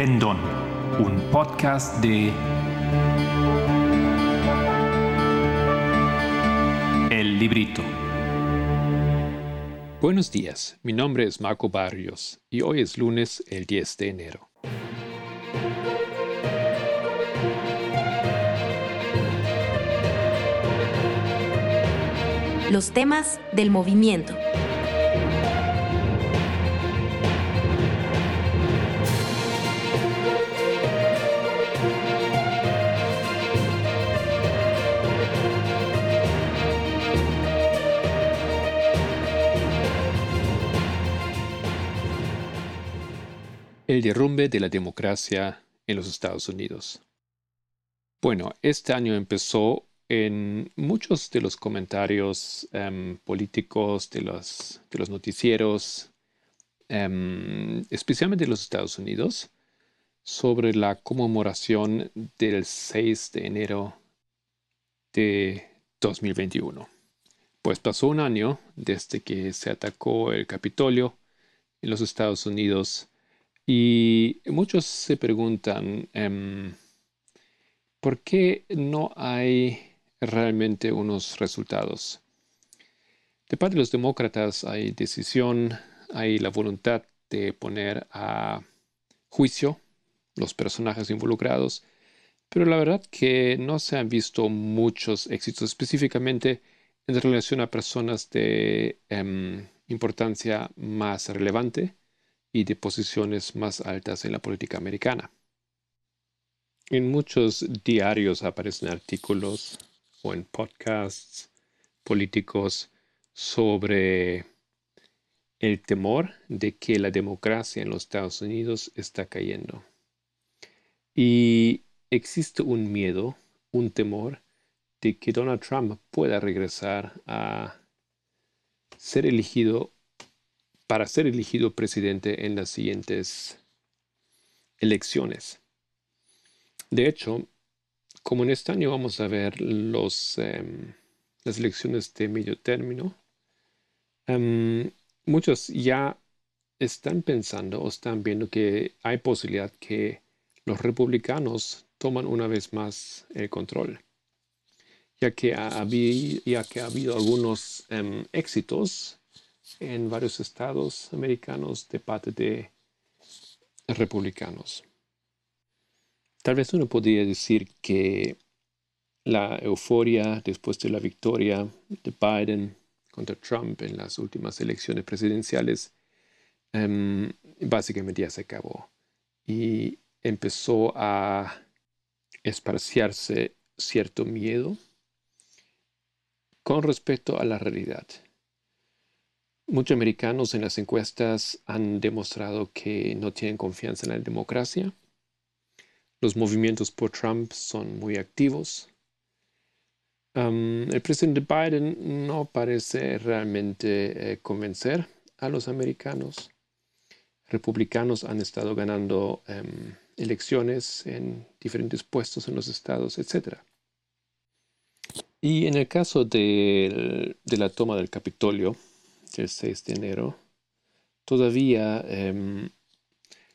Pendón, un podcast de El Librito. Buenos días, mi nombre es Marco Barrios y hoy es lunes el 10 de enero. Los temas del movimiento. El derrumbe de la democracia en los Estados Unidos. Bueno, este año empezó en muchos de los comentarios em, políticos de los, de los noticieros, em, especialmente de los Estados Unidos, sobre la conmemoración del 6 de enero de 2021. Pues pasó un año desde que se atacó el Capitolio en los Estados Unidos y muchos se preguntan, em, ¿por qué no hay realmente unos resultados? De parte de los demócratas hay decisión, hay la voluntad de poner a juicio los personajes involucrados, pero la verdad que no se han visto muchos éxitos, específicamente en relación a personas de em, importancia más relevante y de posiciones más altas en la política americana. En muchos diarios aparecen artículos o en podcasts políticos sobre el temor de que la democracia en los Estados Unidos está cayendo. Y existe un miedo, un temor de que Donald Trump pueda regresar a ser elegido para ser elegido presidente en las siguientes elecciones. De hecho, como en este año vamos a ver los, em, las elecciones de medio término, em, muchos ya están pensando o están viendo que hay posibilidad que los republicanos toman una vez más el control, ya que ha, ya que ha habido algunos em, éxitos en varios estados americanos de parte de republicanos. Tal vez uno podría decir que la euforia después de la victoria de Biden contra Trump en las últimas elecciones presidenciales em, básicamente ya se acabó y empezó a esparciarse cierto miedo con respecto a la realidad. Muchos americanos en las encuestas han demostrado que no tienen confianza en la democracia. Los movimientos por Trump son muy activos. el presidente Biden no parece realmente eh, convencer a los americanos. Republicanos han estado ganando em, elecciones en diferentes puestos en los estados, etc. Y en el caso de la toma del Capitolio, el 6 de enero, todavía em,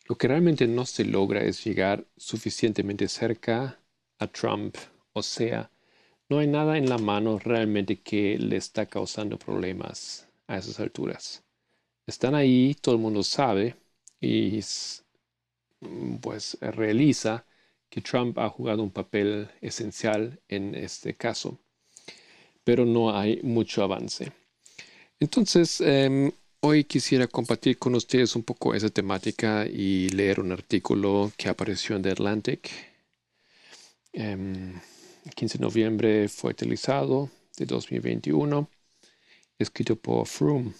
lo que realmente no se logra es llegar suficientemente cerca a Trump. O sea, no hay nada en la mano realmente que le está causando problemas a esas alturas. Están ahí, todo el mundo sabe y pues realiza que Trump ha jugado un papel esencial en este caso, pero no hay mucho avance. Entonces, em, hoy quisiera compartir con ustedes un poco esa temática y leer un artículo que apareció en The Atlantic. el 15 de noviembre fue utilizado de 2021, escrito por Froome.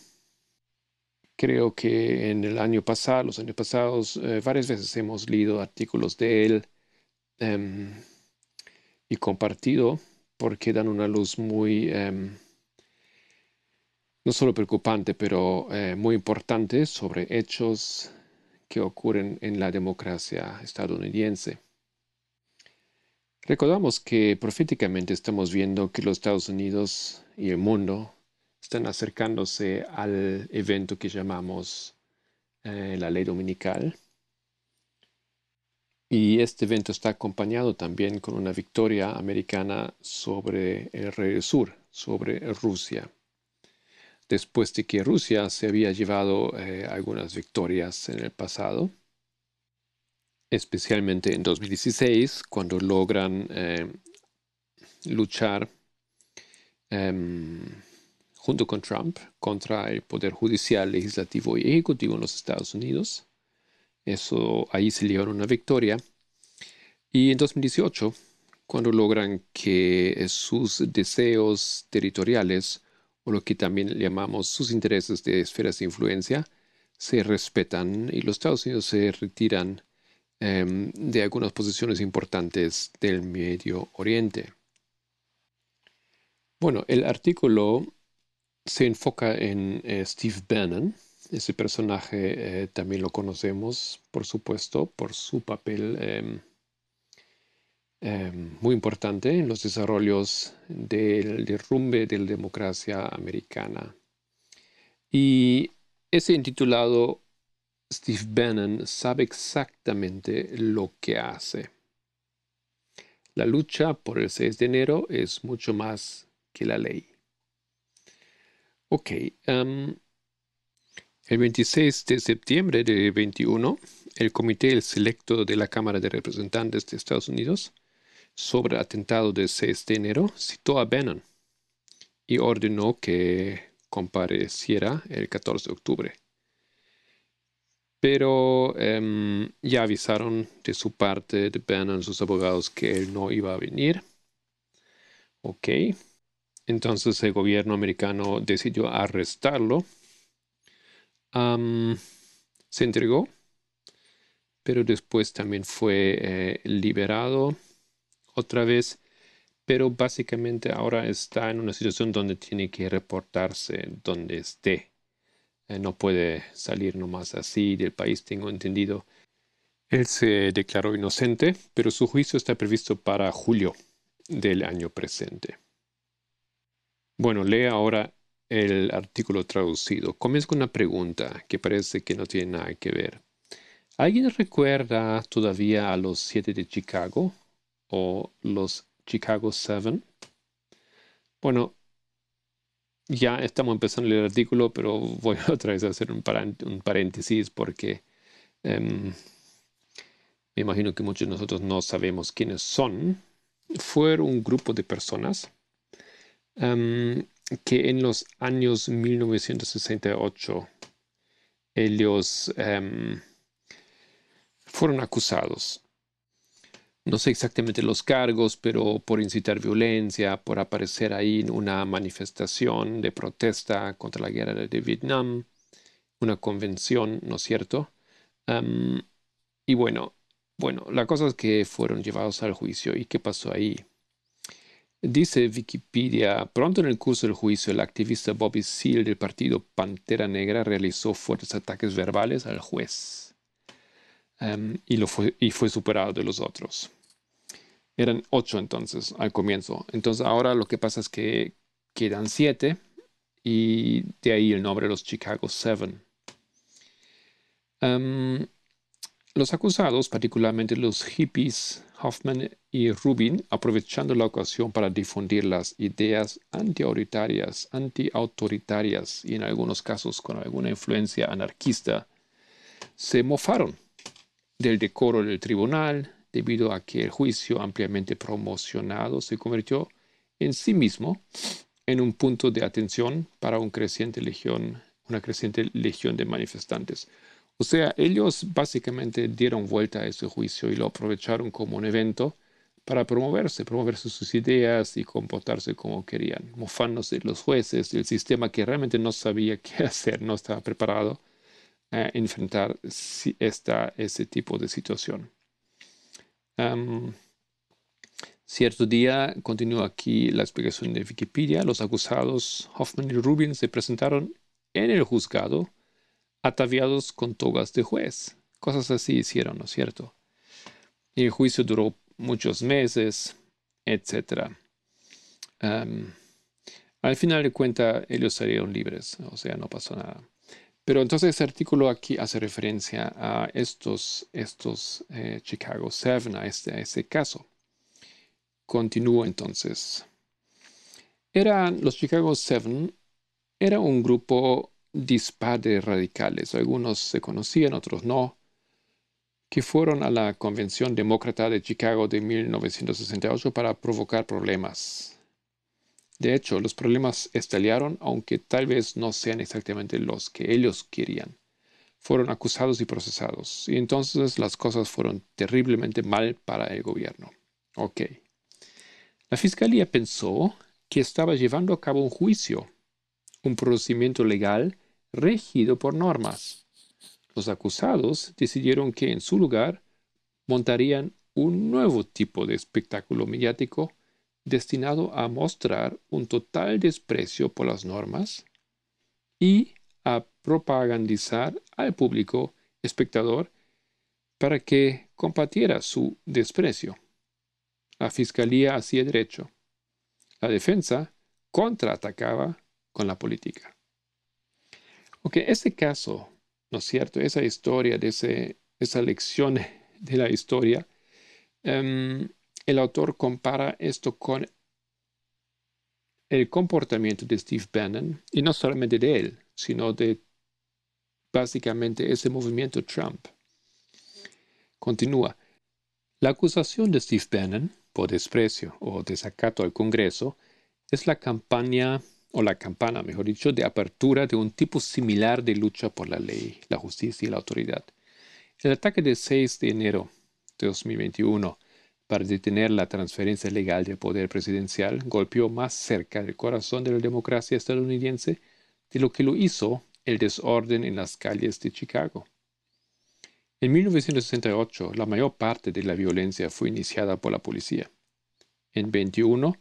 Creo que en el año pasado, los años pasados, eh, varias veces hemos leído artículos de él em, y compartido porque dan una luz muy em, no solo preocupante, pero eh, muy importante sobre hechos que ocurren en la democracia estadounidense. Recordamos que proféticamente estamos viendo que los Estados Unidos y el mundo están acercándose al evento que llamamos eh, la ley dominical. Y este evento está acompañado también con una victoria americana sobre el rey del sur, sobre Rusia. Después de que Rusia se había llevado eh, algunas victorias en el pasado, especialmente en 2016, cuando logran eh, luchar em, junto con Trump contra el poder judicial, legislativo y ejecutivo en los Estados Unidos. Eso ahí se llevaron una victoria. Y en 2018, cuando logran que sus deseos territoriales, o lo que también llamamos sus intereses de esferas de influencia, se respetan y los Estados Unidos se retiran em, de algunas posiciones importantes del Medio Oriente. Bueno, el artículo se enfoca en eh, Steve Bannon. Ese personaje eh, también lo conocemos, por supuesto, por su papel em, em, muy importante en los desarrollos del derrumbe de la democracia americana. Y ese intitulado Steve Bannon sabe exactamente lo que hace. La lucha por el 6 de enero es mucho más que la ley. Ok. el 26 de septiembre de 21, el Comité Selecto de la Cámara de Representantes de Estados Unidos sobre el atentado del 6 de enero citó a Bannon y ordenó que compareciera el 14 de octubre. Pero em, ya avisaron de su parte de Bannon sus abogados que él no iba a venir. Ok. Entonces el gobierno americano decidió arrestarlo. se entregó, pero después también fue eh, liberado otra vez. Pero básicamente ahora está en una situación donde tiene que reportarse donde esté. Eh, no puede salir nomás así del país, tengo entendido. Él se declaró inocente, pero su juicio está previsto para julio del año presente. Bueno, lee ahora el artículo traducido. Comienza con una pregunta que parece que no tiene nada que ver. ¿Alguien recuerda todavía a los siete de Chicago los Chicago Seven? Bueno, ya estamos empezando el artículo, pero voy otra vez a hacer un, paréntesis porque em, me imagino que muchos de nosotros no sabemos quiénes son. Fueron un grupo de personas que en los años 1968 ellos fueron acusados. No sé exactamente los cargos, pero por incitar violencia, por aparecer ahí en una manifestación de protesta contra la guerra de Vietnam, una convención, ¿no es cierto? y bueno, bueno, la cosa es que fueron llevados al juicio. ¿Y qué pasó ahí? Dice Wikipedia, pronto en el curso del juicio, el activista Bobby Seale del partido Pantera Negra realizó fuertes ataques verbales al juez em, y, lo fue, y fue superado de los otros. Eran ocho entonces al comienzo. Entonces ahora lo que pasa es que quedan siete y de ahí el nombre de los Chicago Seven. Em, los acusados, particularmente los hippies Hoffman y Rubin, aprovechando la ocasión para difundir las ideas antiautoritarias, antiautoritarias y en algunos casos con alguna influencia anarquista, se mofaron del decoro del tribunal debido a que el juicio ampliamente promocionado se convirtió en sí mismo en un punto de atención para un creciente legión, una creciente legión de manifestantes. O sea, ellos básicamente dieron vuelta a ese juicio y lo aprovecharon como un evento para promoverse, promoverse sus ideas y comportarse como querían, mofándose los jueces, del sistema que realmente no sabía qué hacer, no estaba preparado enfrentar esta, ese tipo de situación. cierto día, continúa aquí la explicación de Wikipedia, los acusados Hoffman y Rubin se presentaron en el juzgado ataviados con togas de juez. Cosas así hicieron, ¿no es cierto? Y el juicio duró muchos meses, etc. al final de cuentas, ellos salieron libres, o sea, no pasó nada. Pero entonces ese artículo aquí hace referencia a estos, estos eh, Chicago Seven, a, este, a ese caso. Continúo entonces. Eran los Chicago Seven, era un grupo dispar de radicales. Algunos se conocían, otros no, que fueron a la Convención Demócrata de Chicago de 1968 para provocar problemas de hecho, los problemas estallaron, aunque tal vez no sean exactamente los que ellos querían. Fueron acusados y procesados, y entonces las cosas fueron terriblemente mal para el gobierno. Ok. La fiscalía pensó que estaba llevando a cabo un juicio, un procedimiento legal regido por normas. Los acusados decidieron que en su lugar montarían un nuevo tipo de espectáculo mediático destinado a mostrar un total desprecio por las normas y a propagandizar al público espectador para que compatiera su desprecio. La fiscalía hacía derecho. La defensa contraatacaba con la política. Ok, este caso, ¿no es cierto? Esa historia, ese, esa lección de la historia, em, el autor compara esto con el comportamiento de Steve Bannon, y no solamente de él, sino de básicamente ese movimiento Trump. Continúa. La acusación de Steve Bannon por desprecio o desacato al Congreso es la campaña, o la campana, mejor dicho, de apertura de un tipo similar de lucha por la ley, la justicia y la autoridad. El ataque del 6 de enero de 2021 para detener la transferencia legal del poder presidencial golpeó más cerca del corazón de la democracia estadounidense de lo que lo hizo el desorden en las calles de Chicago. En 1968, la mayor parte de la violencia fue iniciada por la policía. En 21,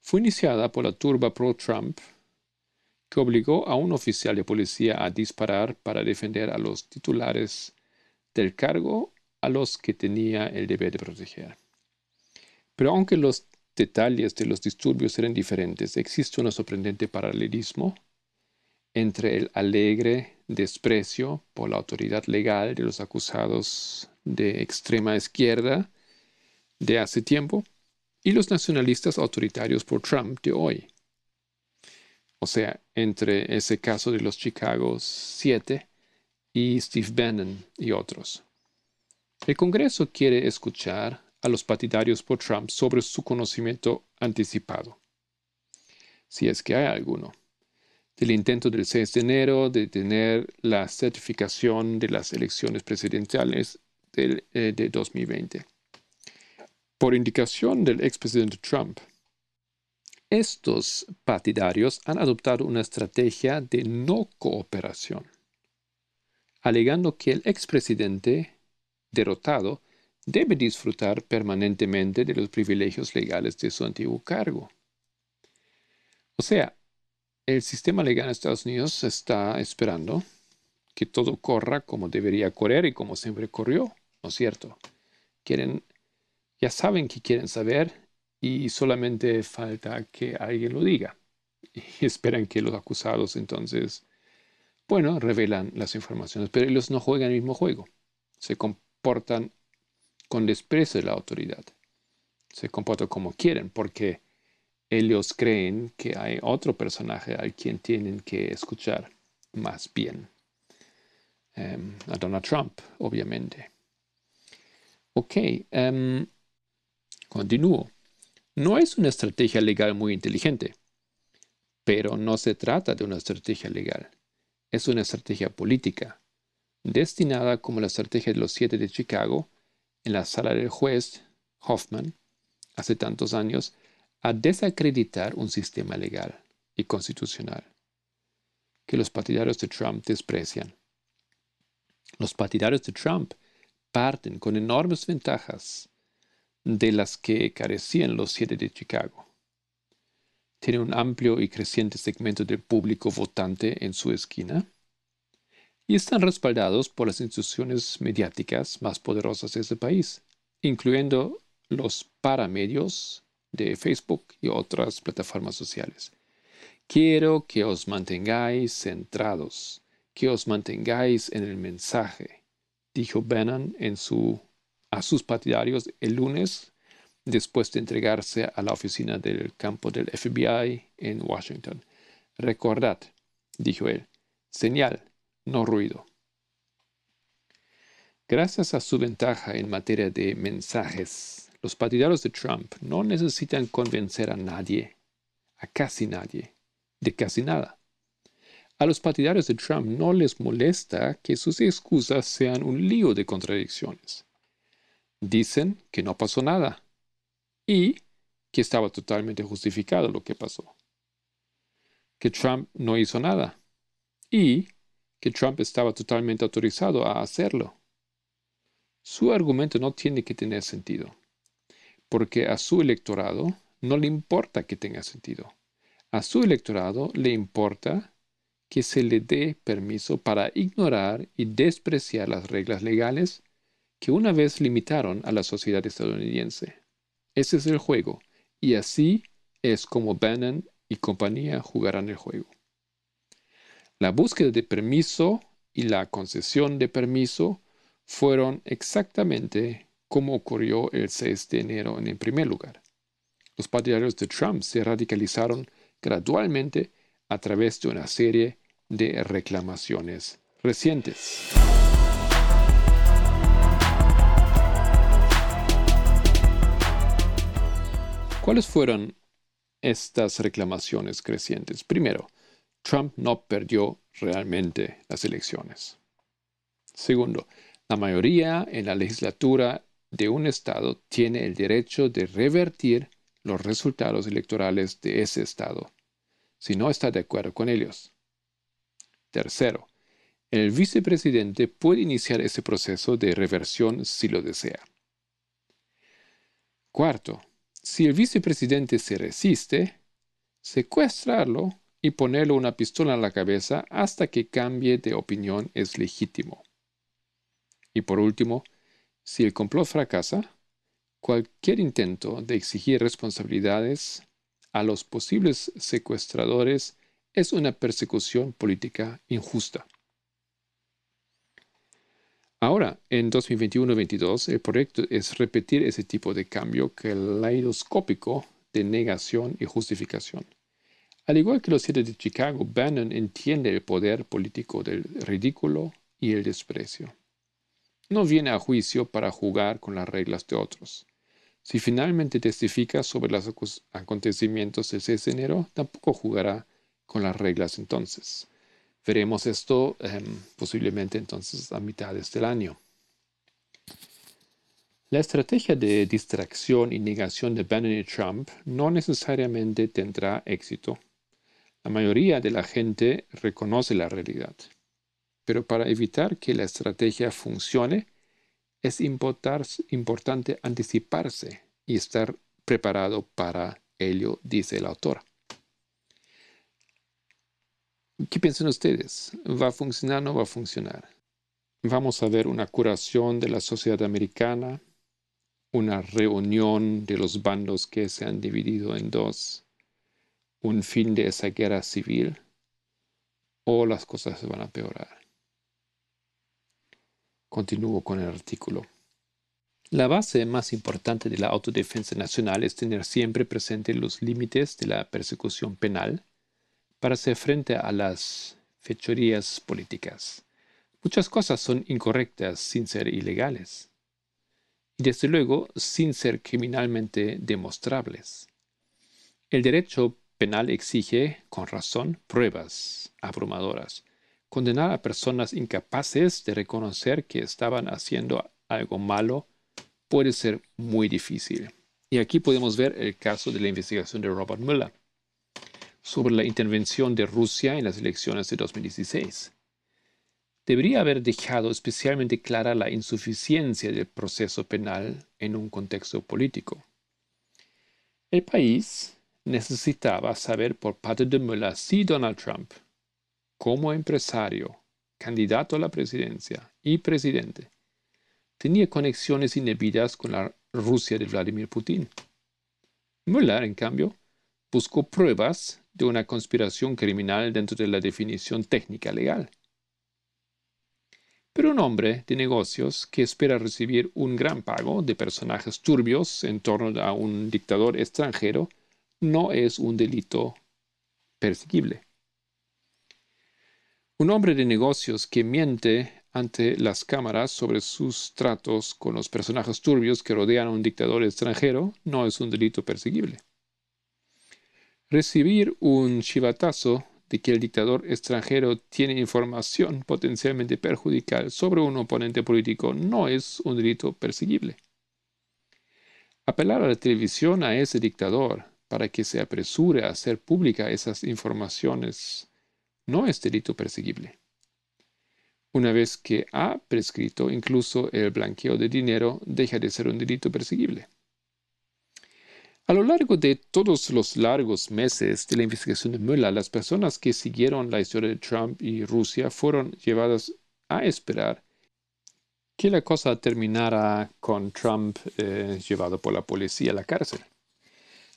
fue iniciada por la turba pro-Trump, que obligó a un oficial de policía a disparar para defender a los titulares del cargo a los que tenía el deber de proteger. Pero aunque los detalles de los disturbios eran diferentes, existe un sorprendente paralelismo entre el alegre desprecio por la autoridad legal de los acusados de extrema izquierda de hace tiempo y los nacionalistas autoritarios por Trump de hoy. O sea, entre ese caso de los Chicago 7 y Steve Bannon y otros. El Congreso quiere escuchar a los partidarios por Trump sobre su conocimiento anticipado, si es que hay alguno, del intento del 6 de enero de tener la certificación de las elecciones presidenciales eh, de 2020. Por indicación del expresidente Trump, estos partidarios han adoptado una estrategia de no cooperación, alegando que el expresidente derrotado debe disfrutar permanentemente de los privilegios legales de su antiguo cargo. O sea, el sistema legal en Estados Unidos está esperando que todo corra como debería correr y como siempre corrió, ¿no es cierto? Quieren, ya saben que quieren saber y solamente falta que alguien lo diga. Y esperan que los acusados entonces, bueno, revelan las informaciones, pero ellos no juegan el mismo juego. Se comportan con desprecio de la autoridad. Se comportan como quieren porque ellos creen que hay otro personaje al quien tienen que escuchar más bien. Em, a Donald Trump, obviamente. Ok, um, continúo. No es una estrategia legal muy inteligente, pero no se trata de una estrategia legal. Es una estrategia política, destinada como la estrategia de los siete de Chicago en la sala del juez Hoffman hace tantos años a desacreditar un sistema legal y constitucional que los partidarios de Trump desprecian. Los partidarios de Trump parten con enormes ventajas de las que carecían los siete de Chicago. Tienen un amplio y creciente segmento del público votante en su esquina y están respaldados por las instituciones mediáticas más poderosas de ese país, incluyendo los paramedios de Facebook y otras plataformas sociales. Quiero que os mantengáis centrados, que os mantengáis en el mensaje, dijo Bannon en su, a sus partidarios el lunes después de entregarse a la oficina del campo del FBI en Washington. Recordad, dijo él, señal, no ruido. Gracias a su ventaja en materia de mensajes, los partidarios de Trump no necesitan convencer a nadie, a casi nadie, de casi nada. A los partidarios de Trump no les molesta que sus excusas sean un lío de contradicciones. Dicen que no pasó nada y que estaba totalmente justificado lo que pasó. Que Trump no hizo nada y que Trump estaba totalmente autorizado a hacerlo. Su argumento no tiene que tener sentido, porque a su electorado no le importa que tenga sentido. A su electorado le importa que se le dé permiso para ignorar y despreciar las reglas legales que una vez limitaron a la sociedad estadounidense. Ese es el juego, y así es como Bannon y compañía jugarán el juego. La búsqueda de permiso y la concesión de permiso fueron exactamente como ocurrió el 6 de enero en primer lugar. Los partidarios de Trump se radicalizaron gradualmente a través de una serie de reclamaciones recientes. ¿Cuáles fueron estas reclamaciones crecientes? Primero, Trump no perdió realmente las elecciones. Segundo, la mayoría en la legislatura de un estado tiene el derecho de revertir los resultados electorales de ese estado, si no está de acuerdo con ellos. Tercero, el vicepresidente puede iniciar ese proceso de reversión si lo desea. Cuarto, si el vicepresidente se resiste, secuestrarlo y ponerle una pistola en la cabeza hasta que cambie de opinión es legítimo. Y por último, si el complot fracasa, cualquier intento de exigir responsabilidades a los posibles secuestradores es una persecución política injusta. Ahora, en 2021-22, el proyecto es repetir ese tipo de cambio caleidoscópico de negación y justificación. Al igual que los siete de Chicago, Bannon entiende el poder político del ridículo y el desprecio. No viene a juicio para jugar con las reglas de otros. Si finalmente testifica sobre los acontecimientos del 6 de enero, tampoco jugará con las reglas entonces. Veremos esto em, posiblemente entonces a mitades del año. La estrategia de distracción y negación de Bannon y Trump no necesariamente tendrá éxito. La mayoría de la gente reconoce la realidad. Pero para evitar que la estrategia funcione, es importante anticiparse y estar preparado para ello, dice el autor. ¿Qué piensan ustedes? ¿Va a funcionar o no va a funcionar? Vamos a ver una curación de la sociedad americana, una reunión de los bandos que se han dividido en dos, un fin de esa guerra civil, o las cosas se van a peorar. Continúo con el artículo. La base más importante de la autodefensa nacional es tener siempre presente los límites de la persecución penal para hacer frente a las fechorías políticas. Muchas cosas son incorrectas sin ser ilegales. Y desde luego sin ser criminalmente demostrables. El derecho penal exige, con razón, pruebas abrumadoras. Condenar a personas incapaces de reconocer que estaban haciendo algo malo puede ser muy difícil. Y aquí podemos ver el caso de la investigación de Robert Mueller sobre la intervención de Rusia en las elecciones de 2016. Debería haber dejado especialmente clara la insuficiencia del proceso penal en un contexto político. El país necesitaba saber por parte de Mueller si Donald Trump, como empresario, candidato a la presidencia y presidente, tenía conexiones indebidas con la Rusia de Vladimir Putin. Mueller, en cambio, buscó pruebas de una conspiración criminal dentro de la definición técnica legal. Pero un hombre de negocios que espera recibir un gran pago de personajes turbios en torno a un dictador extranjero no es un delito perseguible. Un hombre de negocios que miente ante las cámaras sobre sus tratos con los personajes turbios que rodean a un dictador extranjero no es un delito perseguible. Recibir un chivatazo de que el dictador extranjero tiene información potencialmente perjudicial sobre un oponente político no es un delito perseguible. Apelar a la televisión a ese dictador para que se apresure a hacer pública esas informaciones no es delito perseguible. Una vez que ha prescrito, incluso el blanqueo de dinero deja de ser un delito perseguible. A lo largo de todos los largos meses de la investigación de Mueller, las personas que siguieron la historia de Trump y Rusia fueron llevadas a esperar que la cosa terminara con Trump eh, llevado por la policía a la cárcel.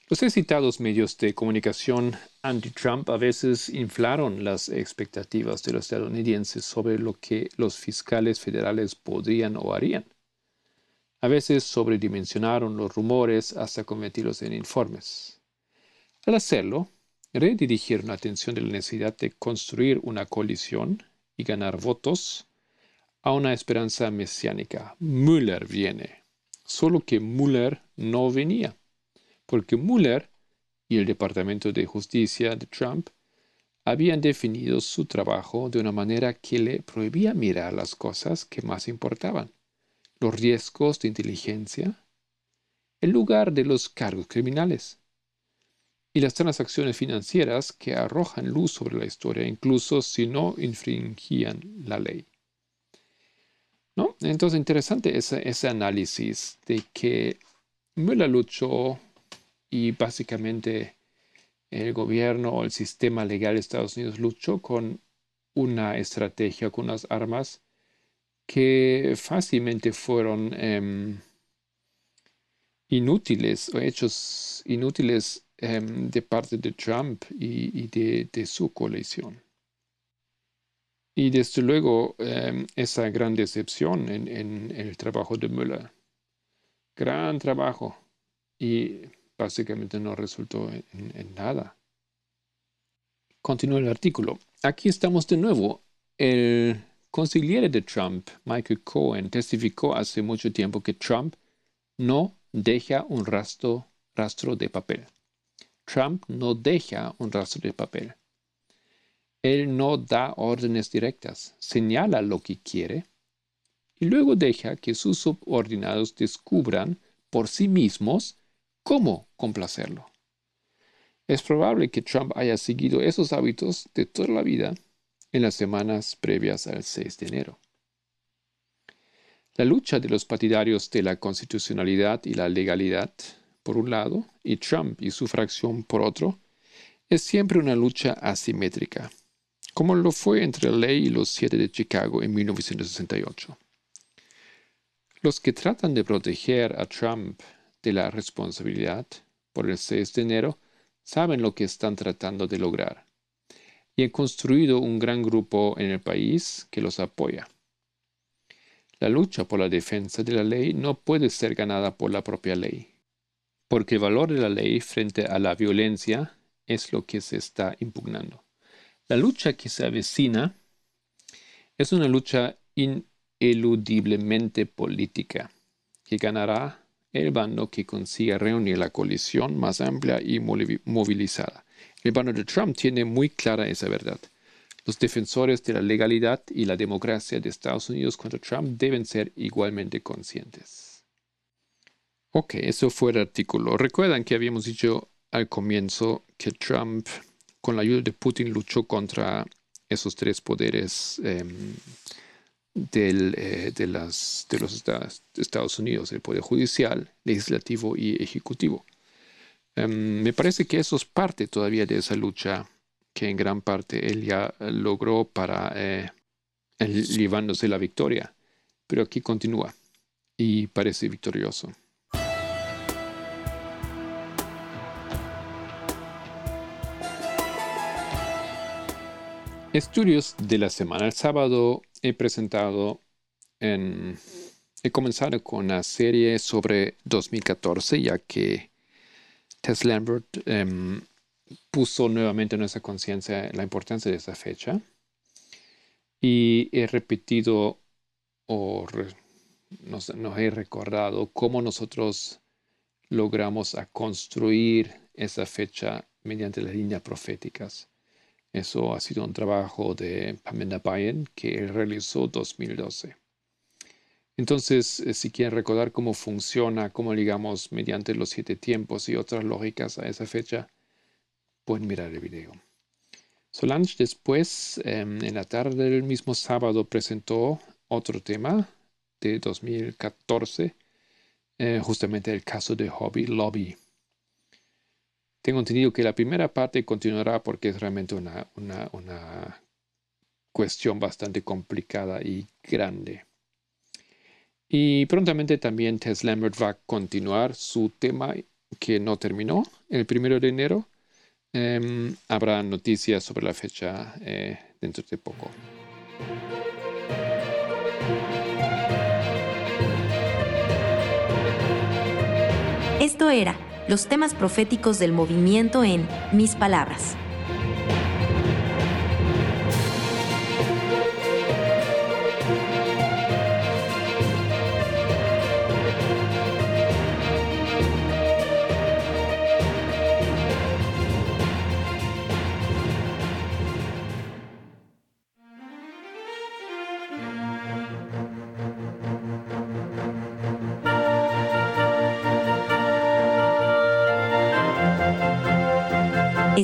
Los citados medios de comunicación anti-Trump a veces inflaron las expectativas de los estadounidenses sobre lo que los fiscales federales podrían o harían. A veces sobredimensionaron los rumores hasta convertirlos en informes. Al hacerlo, redirigieron la atención de la necesidad de construir una coalición y ganar votos a una esperanza mesiánica. Müller viene. Solo que Müller no venía, porque Müller y el Departamento de Justicia de Trump habían definido su trabajo de una manera que le prohibía mirar las cosas que más importaban los riesgos de inteligencia, el lugar de los cargos criminales y las transacciones financieras que arrojan luz sobre la historia, incluso si no infringían la ley. ¿No? Entonces, interesante ese, ese análisis de que Müller luchó y básicamente el gobierno o el sistema legal de Estados Unidos luchó con una estrategia, con unas armas que fácilmente fueron em, inútiles o hechos inútiles em, de parte de Trump y, de, su coalición. Y desde luego em, esa gran decepción en, el trabajo de Müller. Gran trabajo y básicamente no resultó en nada. Continúa el artículo. Aquí estamos de nuevo. El consigliere de Trump, Michael Cohen, testificó hace mucho tiempo que Trump no deja un rastro, rastro de papel. Trump no deja un rastro de papel. Él no da órdenes directas, señala lo que quiere y luego deja que sus subordinados descubran por sí mismos cómo complacerlo. Es probable que Trump haya seguido esos hábitos de toda la vida en las semanas previas al 6 de enero. La lucha de los partidarios de la constitucionalidad y la legalidad, por un lado, y Trump y su fracción, por otro, es siempre una lucha asimétrica, como lo fue entre la ley y los siete de Chicago en 1968. Los que tratan de proteger a Trump de la responsabilidad por el 6 de enero saben lo que están tratando de lograr y han construido un gran grupo en el país que los apoya. La lucha por la defensa de la ley no puede ser ganada por la propia ley, porque el valor de la ley frente a la violencia es lo que se está impugnando. La lucha que se avecina es una lucha ineludiblemente política, que ganará el bando que consiga reunir la coalición más amplia y movilizada. El bando de Trump tiene muy clara esa verdad. Los defensores de la legalidad y la democracia de Estados Unidos contra Trump deben ser igualmente conscientes. Ok, eso fue el artículo. Recuerdan que habíamos dicho al comienzo que Trump, con la ayuda de Putin, luchó contra esos tres poderes em, eh, de, las, de los Estados Unidos, el poder judicial, legislativo y ejecutivo. Em, me parece que eso es parte todavía de esa lucha que en gran parte él ya logró para eh, llevándose la victoria. Pero aquí continúa y parece victorioso. Estudios de la semana. El sábado he presentado he comenzado con una serie sobre 2014, ya que Tess Lambert em, puso nuevamente en nuestra conciencia la importancia de esa fecha. Y he repetido o nos, he recordado cómo nosotros logramos a construir esa fecha mediante las líneas proféticas. Eso ha sido un trabajo de Pamela Bayen que realizó 2012. Entonces, eh, si quieren recordar cómo funciona, cómo ligamos mediante los siete tiempos y otras lógicas a esa fecha, pueden mirar el video. Solange después, em, en la tarde del mismo sábado, presentó otro tema de 2014, eh, justamente el caso de Hobby Lobby. Tengo entendido que la primera parte continuará porque es realmente una, una, cuestión bastante complicada y grande. Y prontamente también Tess Lambert va a continuar su tema que no terminó el primero de enero. Em, habrá noticias sobre la fecha eh, dentro de poco. Esto era los temas proféticos del movimiento en Mis Palabras.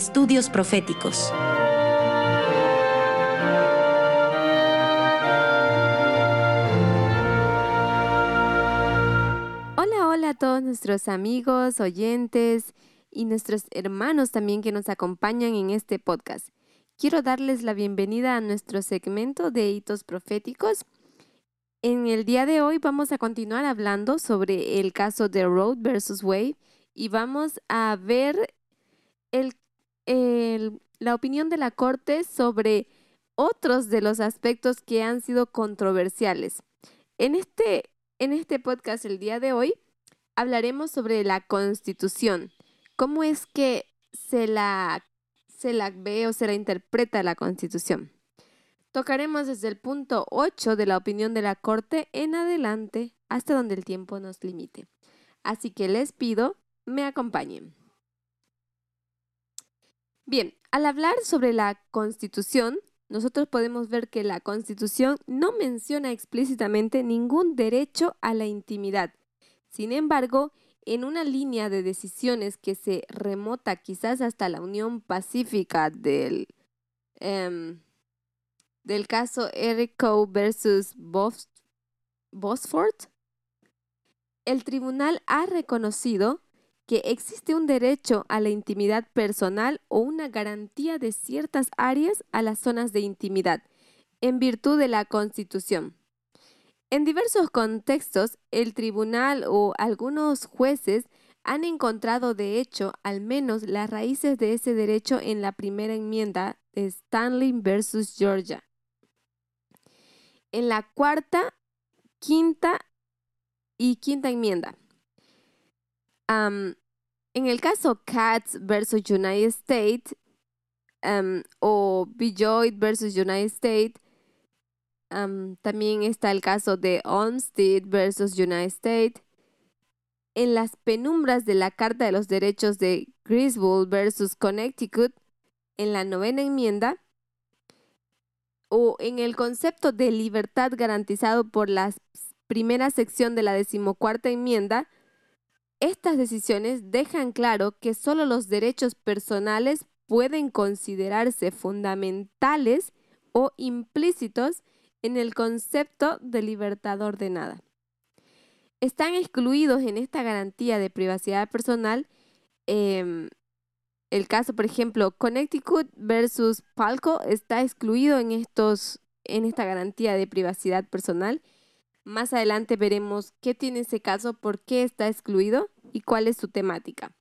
Estudios Proféticos. Hola, hola a todos nuestros amigos, oyentes y nuestros hermanos también que nos acompañan en este podcast. Quiero darles la bienvenida a nuestro segmento de hitos proféticos. En el día de hoy vamos a continuar hablando sobre el caso de Road versus Wave y vamos a ver el la opinión de la Corte sobre otros de los aspectos que han sido controversiales. En este, en este podcast el día de hoy hablaremos sobre la Constitución, cómo es que se la, se la ve o se la interpreta la Constitución. Tocaremos desde el punto 8 de la opinión de la Corte en adelante hasta donde el tiempo nos limite. Así que les pido me acompañen. Bien, al hablar sobre la Constitución, nosotros podemos ver que la Constitución no menciona explícitamente ningún derecho a la intimidad. Sin embargo, en una línea de decisiones que se remota quizás hasta la Unión Pacífica del, em, del caso Eric Coe versus Bosford, el tribunal ha reconocido que existe un derecho a la intimidad personal o una garantía de ciertas áreas a las zonas de intimidad, en virtud de la Constitución. En diversos contextos, el tribunal o algunos jueces han encontrado de hecho al menos las raíces de ese derecho en la primera enmienda de Stanley versus Georgia. En la cuarta, quinta y quinta enmienda en el caso Katz versus United States o Bejoy versus United States, también está el caso de Olmsted versus United States. En las penumbras de la Carta de los Derechos de Griswold versus Connecticut, en la novena enmienda, o en el concepto de libertad garantizado por la primera sección de la decimocuarta enmienda, estas decisiones dejan claro que solo los derechos personales pueden considerarse fundamentales o implícitos en el concepto de libertad ordenada. Están excluidos en esta garantía de privacidad personal em, el caso, por ejemplo, Connecticut versus Palco está excluido en, estos, en esta garantía de privacidad personal más adelante veremos qué tiene ese caso, por qué está excluido y cuál es su temática.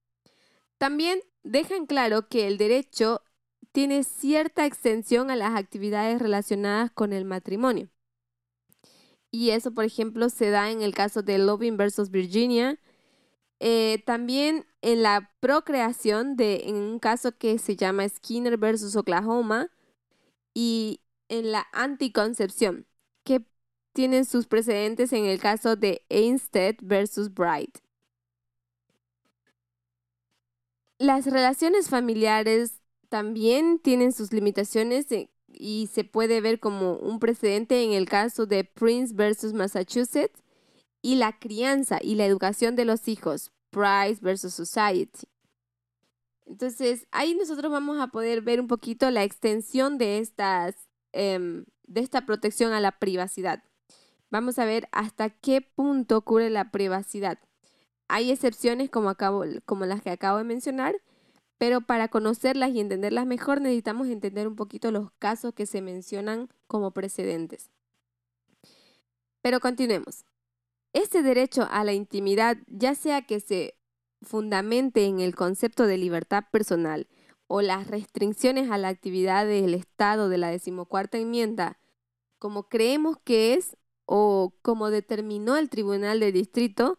También dejan claro que el derecho tiene cierta extensión a las actividades relacionadas con el matrimonio. Y eso, por ejemplo, se da en el caso de Loving versus Virginia. Eh, también en la procreación, de, en un caso que se llama Skinner versus Oklahoma. Y en la anticoncepción, tienen sus precedentes en el caso de Einstein versus Bright. Las relaciones familiares también tienen sus limitaciones y se puede ver como un precedente en el caso de Prince versus Massachusetts y la crianza y la educación de los hijos, Price versus Society. Entonces, ahí nosotros vamos a poder ver un poquito la extensión de, estas, em, de esta protección a la privacidad. Vamos a ver hasta qué punto cubre la privacidad. Hay excepciones como, acabo, como las que acabo de mencionar, pero para conocerlas y entenderlas mejor necesitamos entender un poquito los casos que se mencionan como precedentes. Pero continuemos. Este derecho a la intimidad, ya sea que se fundamente en el concepto de libertad personal o las restricciones a la actividad del Estado de la decimocuarta enmienda, como creemos que es o como determinó el Tribunal de Distrito,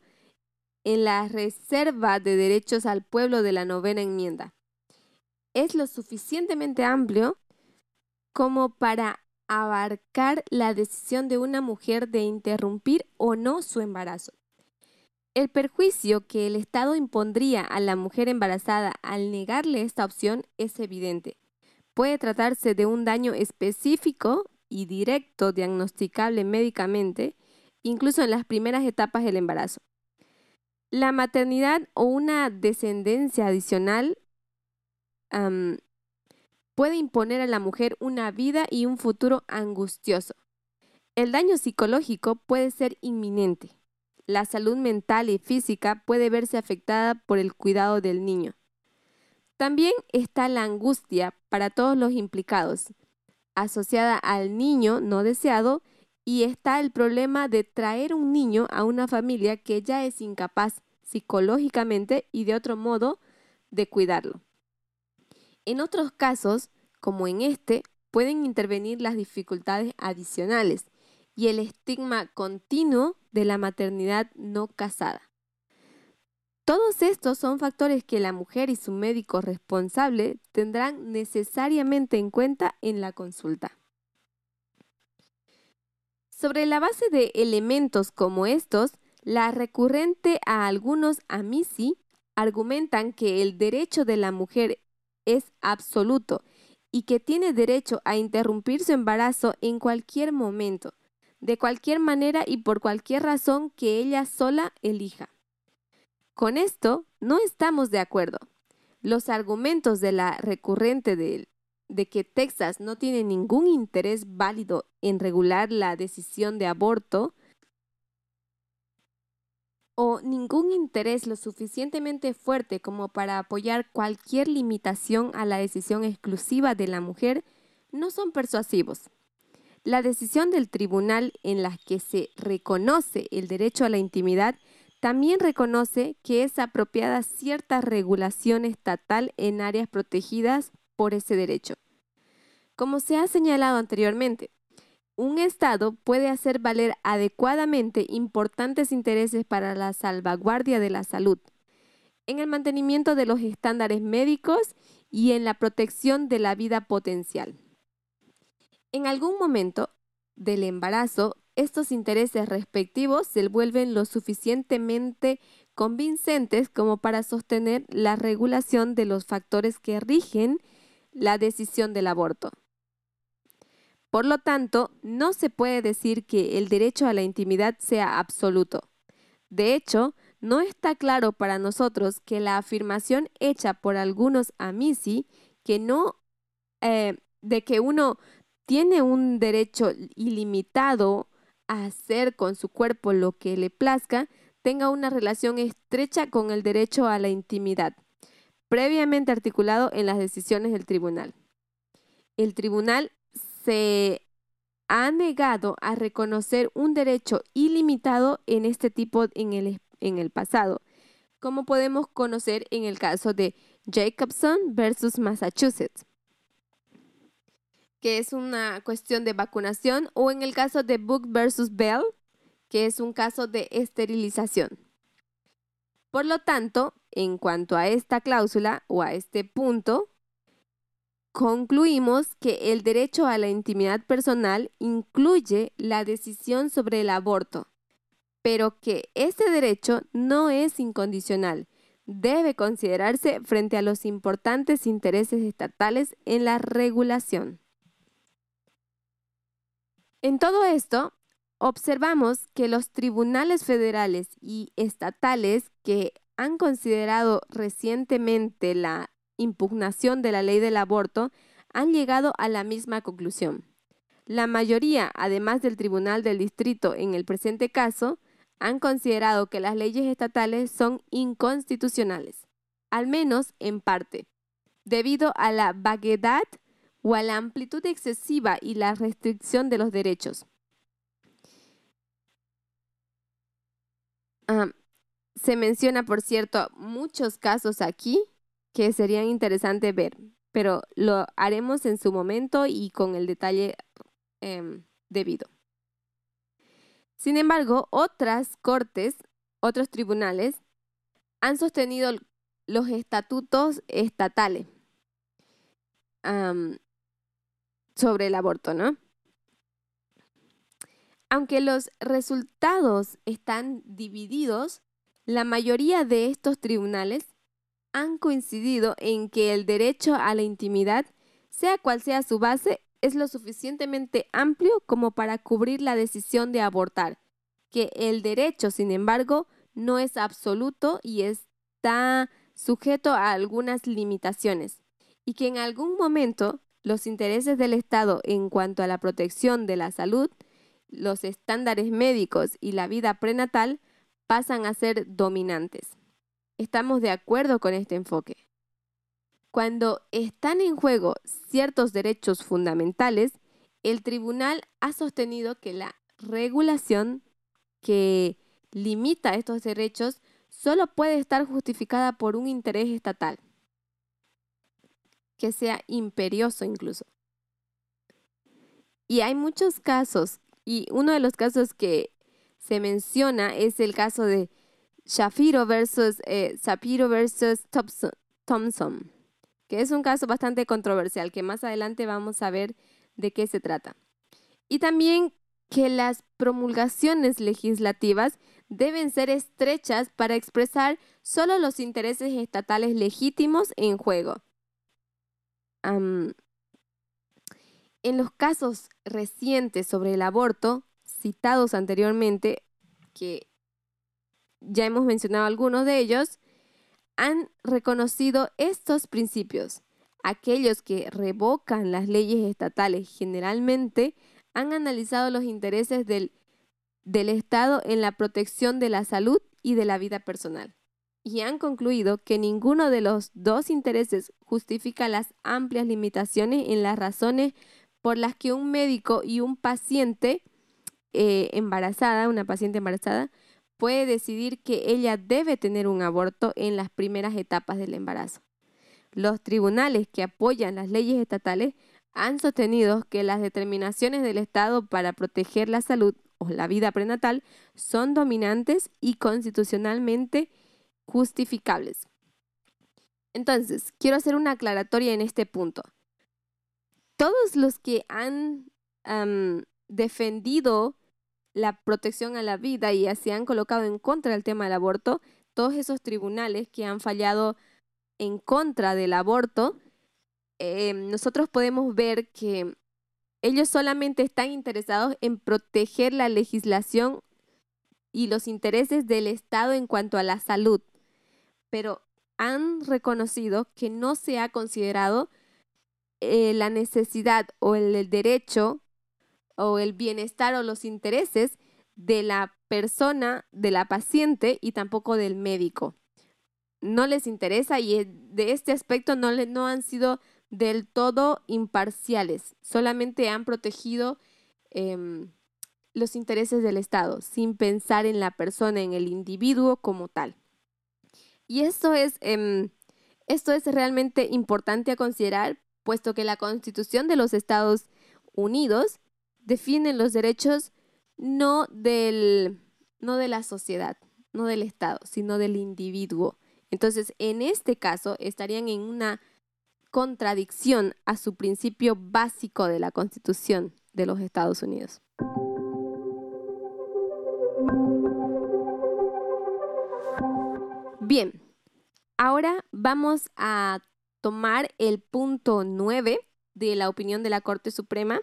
en la reserva de derechos al pueblo de la novena enmienda. Es lo suficientemente amplio como para abarcar la decisión de una mujer de interrumpir o no su embarazo. El perjuicio que el Estado impondría a la mujer embarazada al negarle esta opción es evidente. Puede tratarse de un daño específico y directo diagnosticable médicamente, incluso en las primeras etapas del embarazo. La maternidad o una descendencia adicional puede imponer a la mujer una vida y un futuro angustioso. El daño psicológico puede ser inminente. La salud mental y física puede verse afectada por el cuidado del niño. También está la angustia para todos los implicados, asociada al niño no deseado y está el problema de traer un niño a una familia que ya es incapaz psicológicamente y de otro modo de cuidarlo. En otros casos, como en este, pueden intervenir las dificultades adicionales y el estigma continuo de la maternidad no casada. Todos estos son factores que la mujer y su médico responsable tendrán necesariamente en cuenta en la consulta. Sobre la base de elementos como estos, la recurrente a algunos amisi argumentan que el derecho de la mujer es absoluto y que tiene derecho a interrumpir su embarazo en cualquier momento, de cualquier manera y por cualquier razón que ella sola elija. Con esto no estamos de acuerdo. Los argumentos de la recurrente de, que Texas no tiene ningún interés válido en regular la decisión de aborto o ningún interés lo suficientemente fuerte como para apoyar cualquier limitación a la decisión exclusiva de la mujer no son persuasivos. La decisión del tribunal en la que se reconoce el derecho a la intimidad también reconoce que es apropiada cierta regulación estatal en áreas protegidas por ese derecho. Como se ha señalado anteriormente, un Estado puede hacer valer adecuadamente importantes intereses para la salvaguardia de la salud, en el mantenimiento de los estándares médicos y en la protección de la vida potencial. En algún momento del embarazo, estos intereses respectivos se vuelven lo suficientemente convincentes como para sostener la regulación de los factores que rigen la decisión del aborto. Por lo tanto, no se puede decir que el derecho a la intimidad sea absoluto. De hecho, no está claro para nosotros que la afirmación hecha por algunos amisi que no eh, de que uno tiene un derecho ilimitado a hacer con su cuerpo lo que le plazca, tenga una relación estrecha con el derecho a la intimidad, previamente articulado en las decisiones del tribunal. El tribunal se ha negado a reconocer un derecho ilimitado en este tipo en el, en el pasado, como podemos conocer en el caso de Jacobson versus Massachusetts, que es una cuestión de vacunación, o en el caso de Book versus Bell, que es un caso de esterilización. Por lo tanto, en cuanto a esta cláusula o a este punto, concluimos que el derecho a la intimidad personal incluye la decisión sobre el aborto, pero que ese derecho no es incondicional, debe considerarse frente a los importantes intereses estatales en la regulación. En todo esto, observamos que los tribunales federales y estatales que han considerado recientemente la impugnación de la ley del aborto han llegado a la misma conclusión. La mayoría, además del Tribunal del Distrito en el presente caso, han considerado que las leyes estatales son inconstitucionales, al menos en parte, debido a la vaguedad o a la amplitud excesiva y la restricción de los derechos. Ah, se menciona, por cierto, muchos casos aquí que serían interesantes ver, pero lo haremos en su momento y con el detalle em, debido. Sin embargo, otras cortes, otros tribunales, han sostenido los estatutos estatales sobre el aborto, ¿no? Aunque los resultados están divididos, la mayoría de estos tribunales han coincidido en que el derecho a la intimidad, sea cual sea su base, es lo suficientemente amplio como para cubrir la decisión de abortar, que el derecho, sin embargo, no es absoluto y está sujeto a algunas limitaciones, y que en algún momento los intereses del Estado en cuanto a la protección de la salud, los estándares médicos y la vida prenatal pasan a ser dominantes. Estamos de acuerdo con este enfoque. Cuando están en juego ciertos derechos fundamentales, el tribunal ha sostenido que la regulación que limita estos derechos solo puede estar justificada por un interés estatal, que sea imperioso incluso. Y hay muchos casos, y uno de los casos que se menciona es el caso de Shapiro versus, eh, versus Thompson, que es un caso bastante controversial, que más adelante vamos a ver de qué se trata. Y también que las promulgaciones legislativas deben ser estrechas para expresar solo los intereses estatales legítimos en juego. En los casos recientes sobre el aborto, citados anteriormente, que ya hemos mencionado algunos de ellos, han reconocido estos principios. Aquellos que revocan las leyes estatales generalmente han analizado los intereses del, del Estado en la protección de la salud y de la vida personal y han concluido que ninguno de los dos intereses justifica las amplias limitaciones en las razones por las que un médico y un paciente eh, embarazada, una paciente embarazada, puede decidir que ella debe tener un aborto en las primeras etapas del embarazo. Los tribunales que apoyan las leyes estatales han sostenido que las determinaciones del Estado para proteger la salud o la vida prenatal son dominantes y constitucionalmente justificables. Entonces, quiero hacer una aclaratoria en este punto. Todos los que han defendido la protección a la vida y se han colocado en contra del tema del aborto, todos esos tribunales que han fallado en contra del aborto, eh, nosotros podemos ver que ellos solamente están interesados en proteger la legislación y los intereses del Estado en cuanto a la salud, pero han reconocido que no se ha considerado eh, la necesidad o el derecho o el bienestar o los intereses de la persona, de la paciente y tampoco del médico. No les interesa y de este aspecto no, no han sido del todo imparciales, solamente han protegido em, los intereses del Estado sin pensar en la persona, en el individuo como tal. Y esto es, em, esto es realmente importante a considerar, puesto que la Constitución de los Estados Unidos definen los derechos no del no de la sociedad, no del Estado, sino del individuo. Entonces, en este caso, estarían en una contradicción a su principio básico de la Constitución de los Estados Unidos. Bien, ahora vamos a tomar el punto 9 de la opinión de la Corte Suprema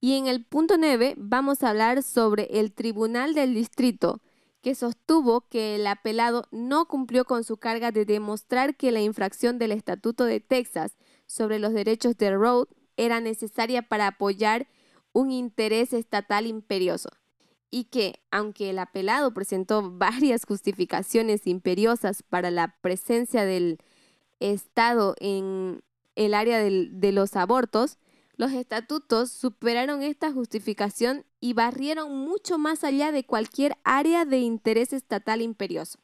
y en el punto 9 vamos a hablar sobre el Tribunal del Distrito que sostuvo que el apelado no cumplió con su carga de demostrar que la infracción del Estatuto de Texas sobre los derechos de Roe era necesaria para apoyar un interés estatal imperioso y que, aunque el apelado presentó varias justificaciones imperiosas para la presencia del Estado en el área de los abortos, los estatutos superaron esta justificación y barrieron mucho más allá de cualquier área de interés estatal imperioso.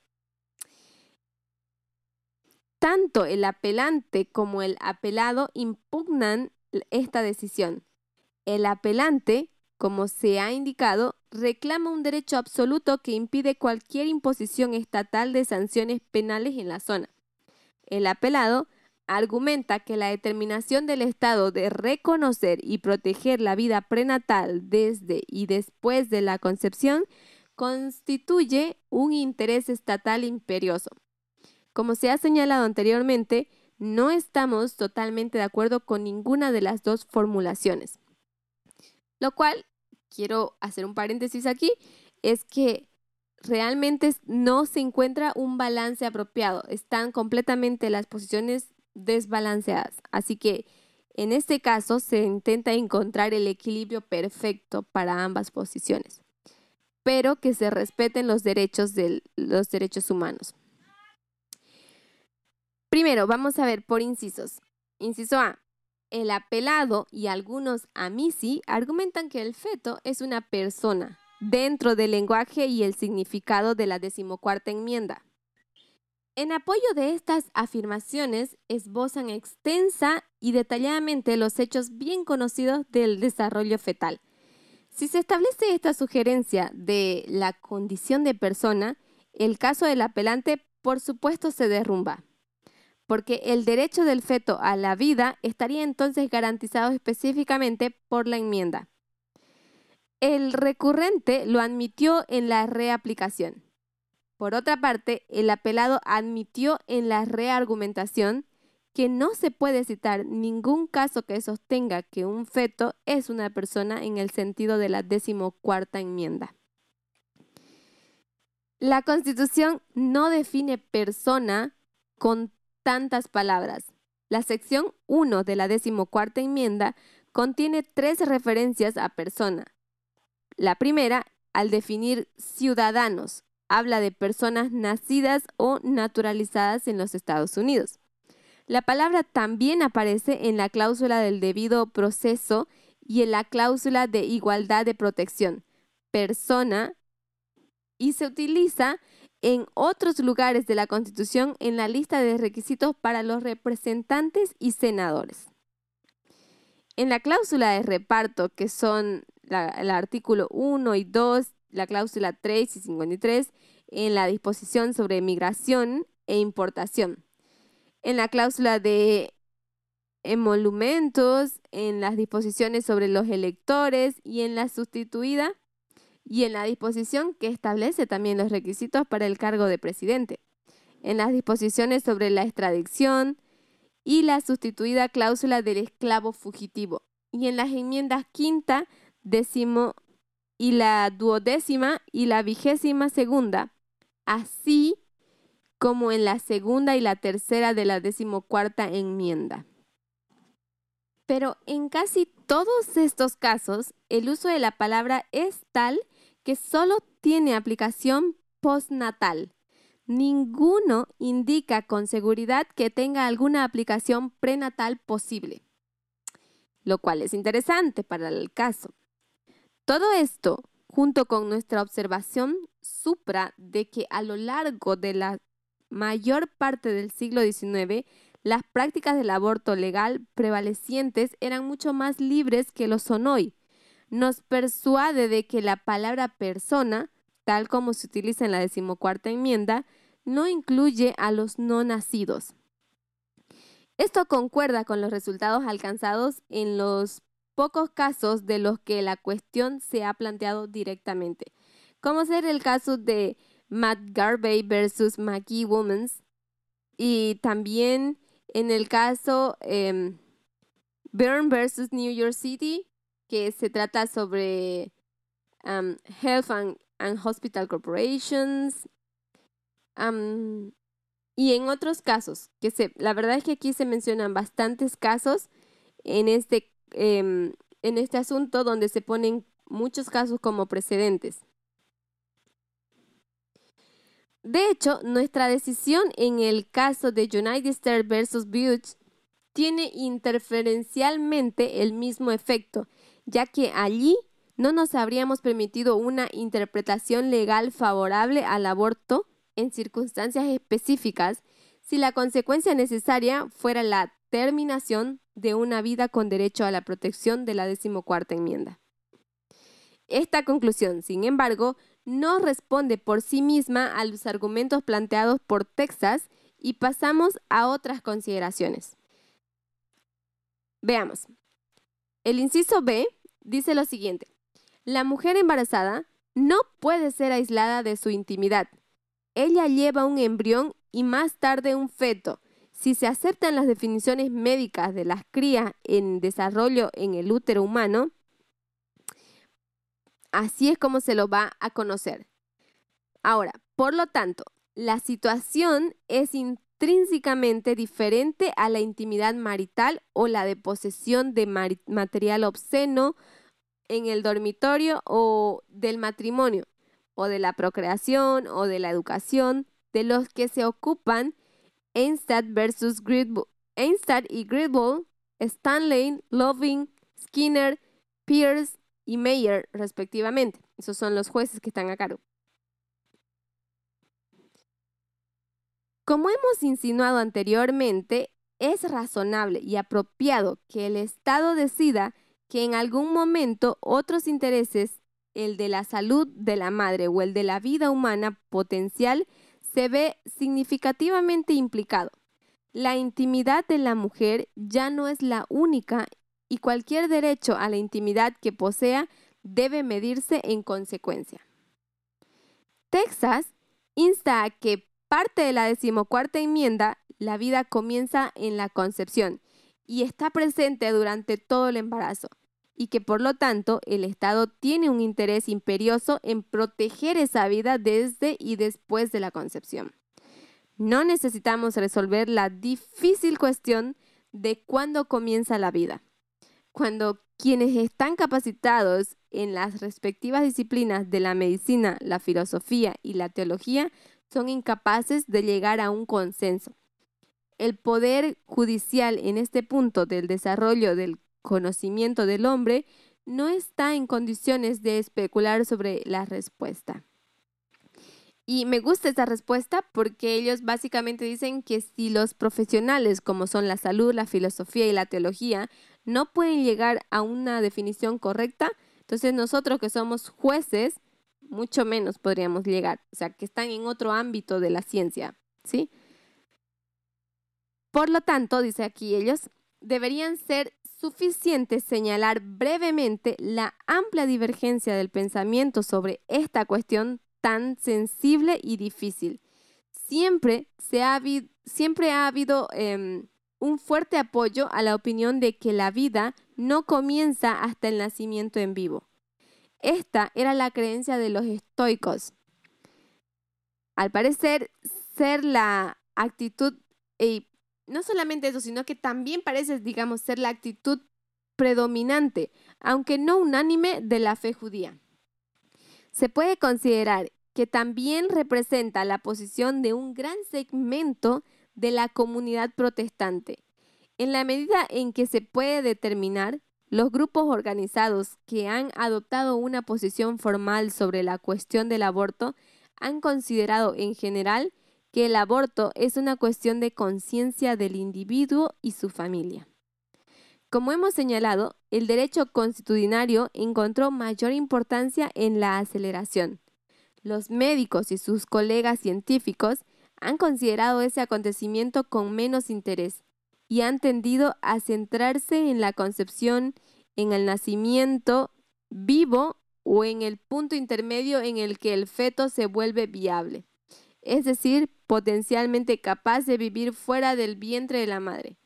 Tanto el apelante como el apelado impugnan esta decisión. El apelante, como se ha indicado, reclama un derecho absoluto que impide cualquier imposición estatal de sanciones penales en la zona. El apelado argumenta que la determinación del Estado de reconocer y proteger la vida prenatal desde y después de la concepción constituye un interés estatal imperioso. Como se ha señalado anteriormente, no estamos totalmente de acuerdo con ninguna de las dos formulaciones. Lo cual, quiero hacer un paréntesis aquí, es que realmente no se encuentra un balance apropiado. Están completamente las posiciones desbalanceadas. Así que en este caso se intenta encontrar el equilibrio perfecto para ambas posiciones, pero que se respeten los derechos de los derechos humanos. Primero, vamos a ver por incisos. Inciso A. El apelado y algunos amisi argumentan que el feto es una persona dentro del lenguaje y el significado de la decimocuarta enmienda. En apoyo de estas afirmaciones, esbozan extensa y detalladamente los hechos bien conocidos del desarrollo fetal. Si se establece esta sugerencia de la condición de persona, el caso del apelante por supuesto se derrumba, porque el derecho del feto a la vida estaría entonces garantizado específicamente por la enmienda. El recurrente lo admitió en la reaplicación. Por otra parte, el apelado admitió en la reargumentación que no se puede citar ningún caso que sostenga que un feto es una persona en el sentido de la decimocuarta enmienda. La Constitución no define persona con tantas palabras. La sección 1 de la decimocuarta enmienda contiene tres referencias a persona. La primera, al definir ciudadanos, habla de personas nacidas o naturalizadas en los Estados Unidos. La palabra también aparece en la cláusula del debido proceso y en la cláusula de igualdad de protección, persona, y se utiliza en otros lugares de la Constitución en la lista de requisitos para los representantes y senadores. En la cláusula de reparto, que son el artículo 1 y 2 la cláusula 3 y 53 en la disposición sobre migración e importación. En la cláusula de emolumentos, en las disposiciones sobre los electores y en la sustituida y en la disposición que establece también los requisitos para el cargo de presidente. En las disposiciones sobre la extradición y la sustituida cláusula del esclavo fugitivo. Y en las enmiendas quinta, décimo y la duodécima y la vigésima segunda, así como en la segunda y la tercera de la decimocuarta enmienda. Pero en casi todos estos casos, el uso de la palabra es tal que solo tiene aplicación postnatal. Ninguno indica con seguridad que tenga alguna aplicación prenatal posible, lo cual es interesante para el caso. Todo esto, junto con nuestra observación supra de que a lo largo de la mayor parte del siglo XIX, las prácticas del aborto legal prevalecientes eran mucho más libres que lo son hoy, nos persuade de que la palabra persona, tal como se utiliza en la decimocuarta enmienda, no incluye a los no nacidos. Esto concuerda con los resultados alcanzados en los pocos casos de los que la cuestión se ha planteado directamente, como ser el caso de Matt Garvey versus McGee Womans y también en el caso eh, Byrne versus New York City, que se trata sobre Health and, Hospital Corporations. y en otros casos, que se, la verdad es que aquí se mencionan bastantes casos en este, em, en este asunto donde se ponen muchos casos como precedentes. De hecho, nuestra decisión en el caso de United States versus Butte tiene interferencialmente el mismo efecto, ya que allí no nos habríamos permitido una interpretación legal favorable al aborto en circunstancias específicas si la consecuencia necesaria fuera la terminación de una vida con derecho a la protección de la decimocuarta enmienda. Esta conclusión, sin embargo, no responde por sí misma a los argumentos planteados por Texas y pasamos a otras consideraciones. Veamos. El inciso B dice lo siguiente. La mujer embarazada no puede ser aislada de su intimidad. Ella lleva un embrión y más tarde un feto. Si se aceptan las definiciones médicas de las crías en desarrollo en el útero humano, así es como se lo va a conocer. Ahora, por lo tanto, la situación es intrínsecamente diferente a la intimidad marital o la de posesión de material obsceno en el dormitorio o del matrimonio o de la procreación o de la educación de los que se ocupan Einstein versus Gridbull, y Gridbull, Stanley, Loving, Skinner, Pierce y Mayer respectivamente. Esos son los jueces que están a cargo. Como hemos insinuado anteriormente, es razonable y apropiado que el Estado decida que en algún momento otros intereses, el de la salud de la madre o el de la vida humana potencial, se ve significativamente implicado. La intimidad de la mujer ya no es la única y cualquier derecho a la intimidad que posea debe medirse en consecuencia. Texas insta a que parte de la decimocuarta enmienda, la vida comienza en la concepción y está presente durante todo el embarazo y que por lo tanto el Estado tiene un interés imperioso en proteger esa vida desde y después de la concepción. No necesitamos resolver la difícil cuestión de cuándo comienza la vida. Cuando quienes están capacitados en las respectivas disciplinas de la medicina, la filosofía y la teología son incapaces de llegar a un consenso. El poder judicial en este punto del desarrollo del conocimiento del hombre no está en condiciones de especular sobre la respuesta. Y me gusta esta respuesta porque ellos básicamente dicen que si los profesionales como son la salud, la filosofía y la teología no pueden llegar a una definición correcta, entonces nosotros que somos jueces mucho menos podríamos llegar, o sea, que están en otro ámbito de la ciencia, ¿sí? Por lo tanto, dice aquí ellos, deberían ser suficientes señalar brevemente la amplia divergencia del pensamiento sobre esta cuestión tan sensible y difícil. Siempre, se ha, siempre ha habido em, un fuerte apoyo a la opinión de que la vida no comienza hasta el nacimiento en vivo. Esta era la creencia de los estoicos. Al parecer, ser la actitud, y no solamente eso, sino que también parece, digamos, ser la actitud predominante, aunque no unánime, de la fe judía. Se puede considerar que también representa la posición de un gran segmento de la comunidad protestante, en la medida en que se puede determinar los grupos organizados que han adoptado una posición formal sobre la cuestión del aborto han considerado en general que el aborto es una cuestión de conciencia del individuo y su familia. Como hemos señalado, el derecho constitucionario encontró mayor importancia en la aceleración. Los médicos y sus colegas científicos han considerado ese acontecimiento con menos interés y han tendido a centrarse en la concepción, en el nacimiento vivo o en el punto intermedio en el que el feto se vuelve viable, es decir, potencialmente capaz de vivir fuera del vientre de la madre,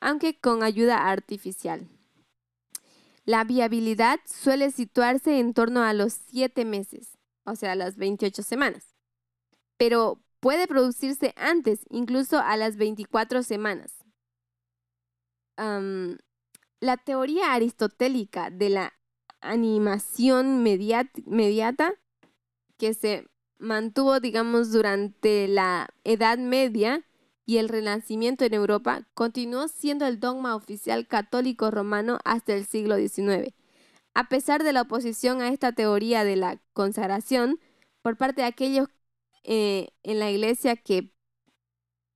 aunque con ayuda artificial. La viabilidad suele situarse en torno a los 7 meses, o sea, las 28 semanas, pero puede producirse antes, incluso a las 24 semanas. La teoría aristotélica de la animación mediata que se mantuvo, digamos, durante la Edad Media y el Renacimiento en Europa, continuó siendo el dogma oficial católico romano hasta el siglo XIX. A pesar de la oposición a esta teoría de la consagración por parte de aquellos eh, en la iglesia que,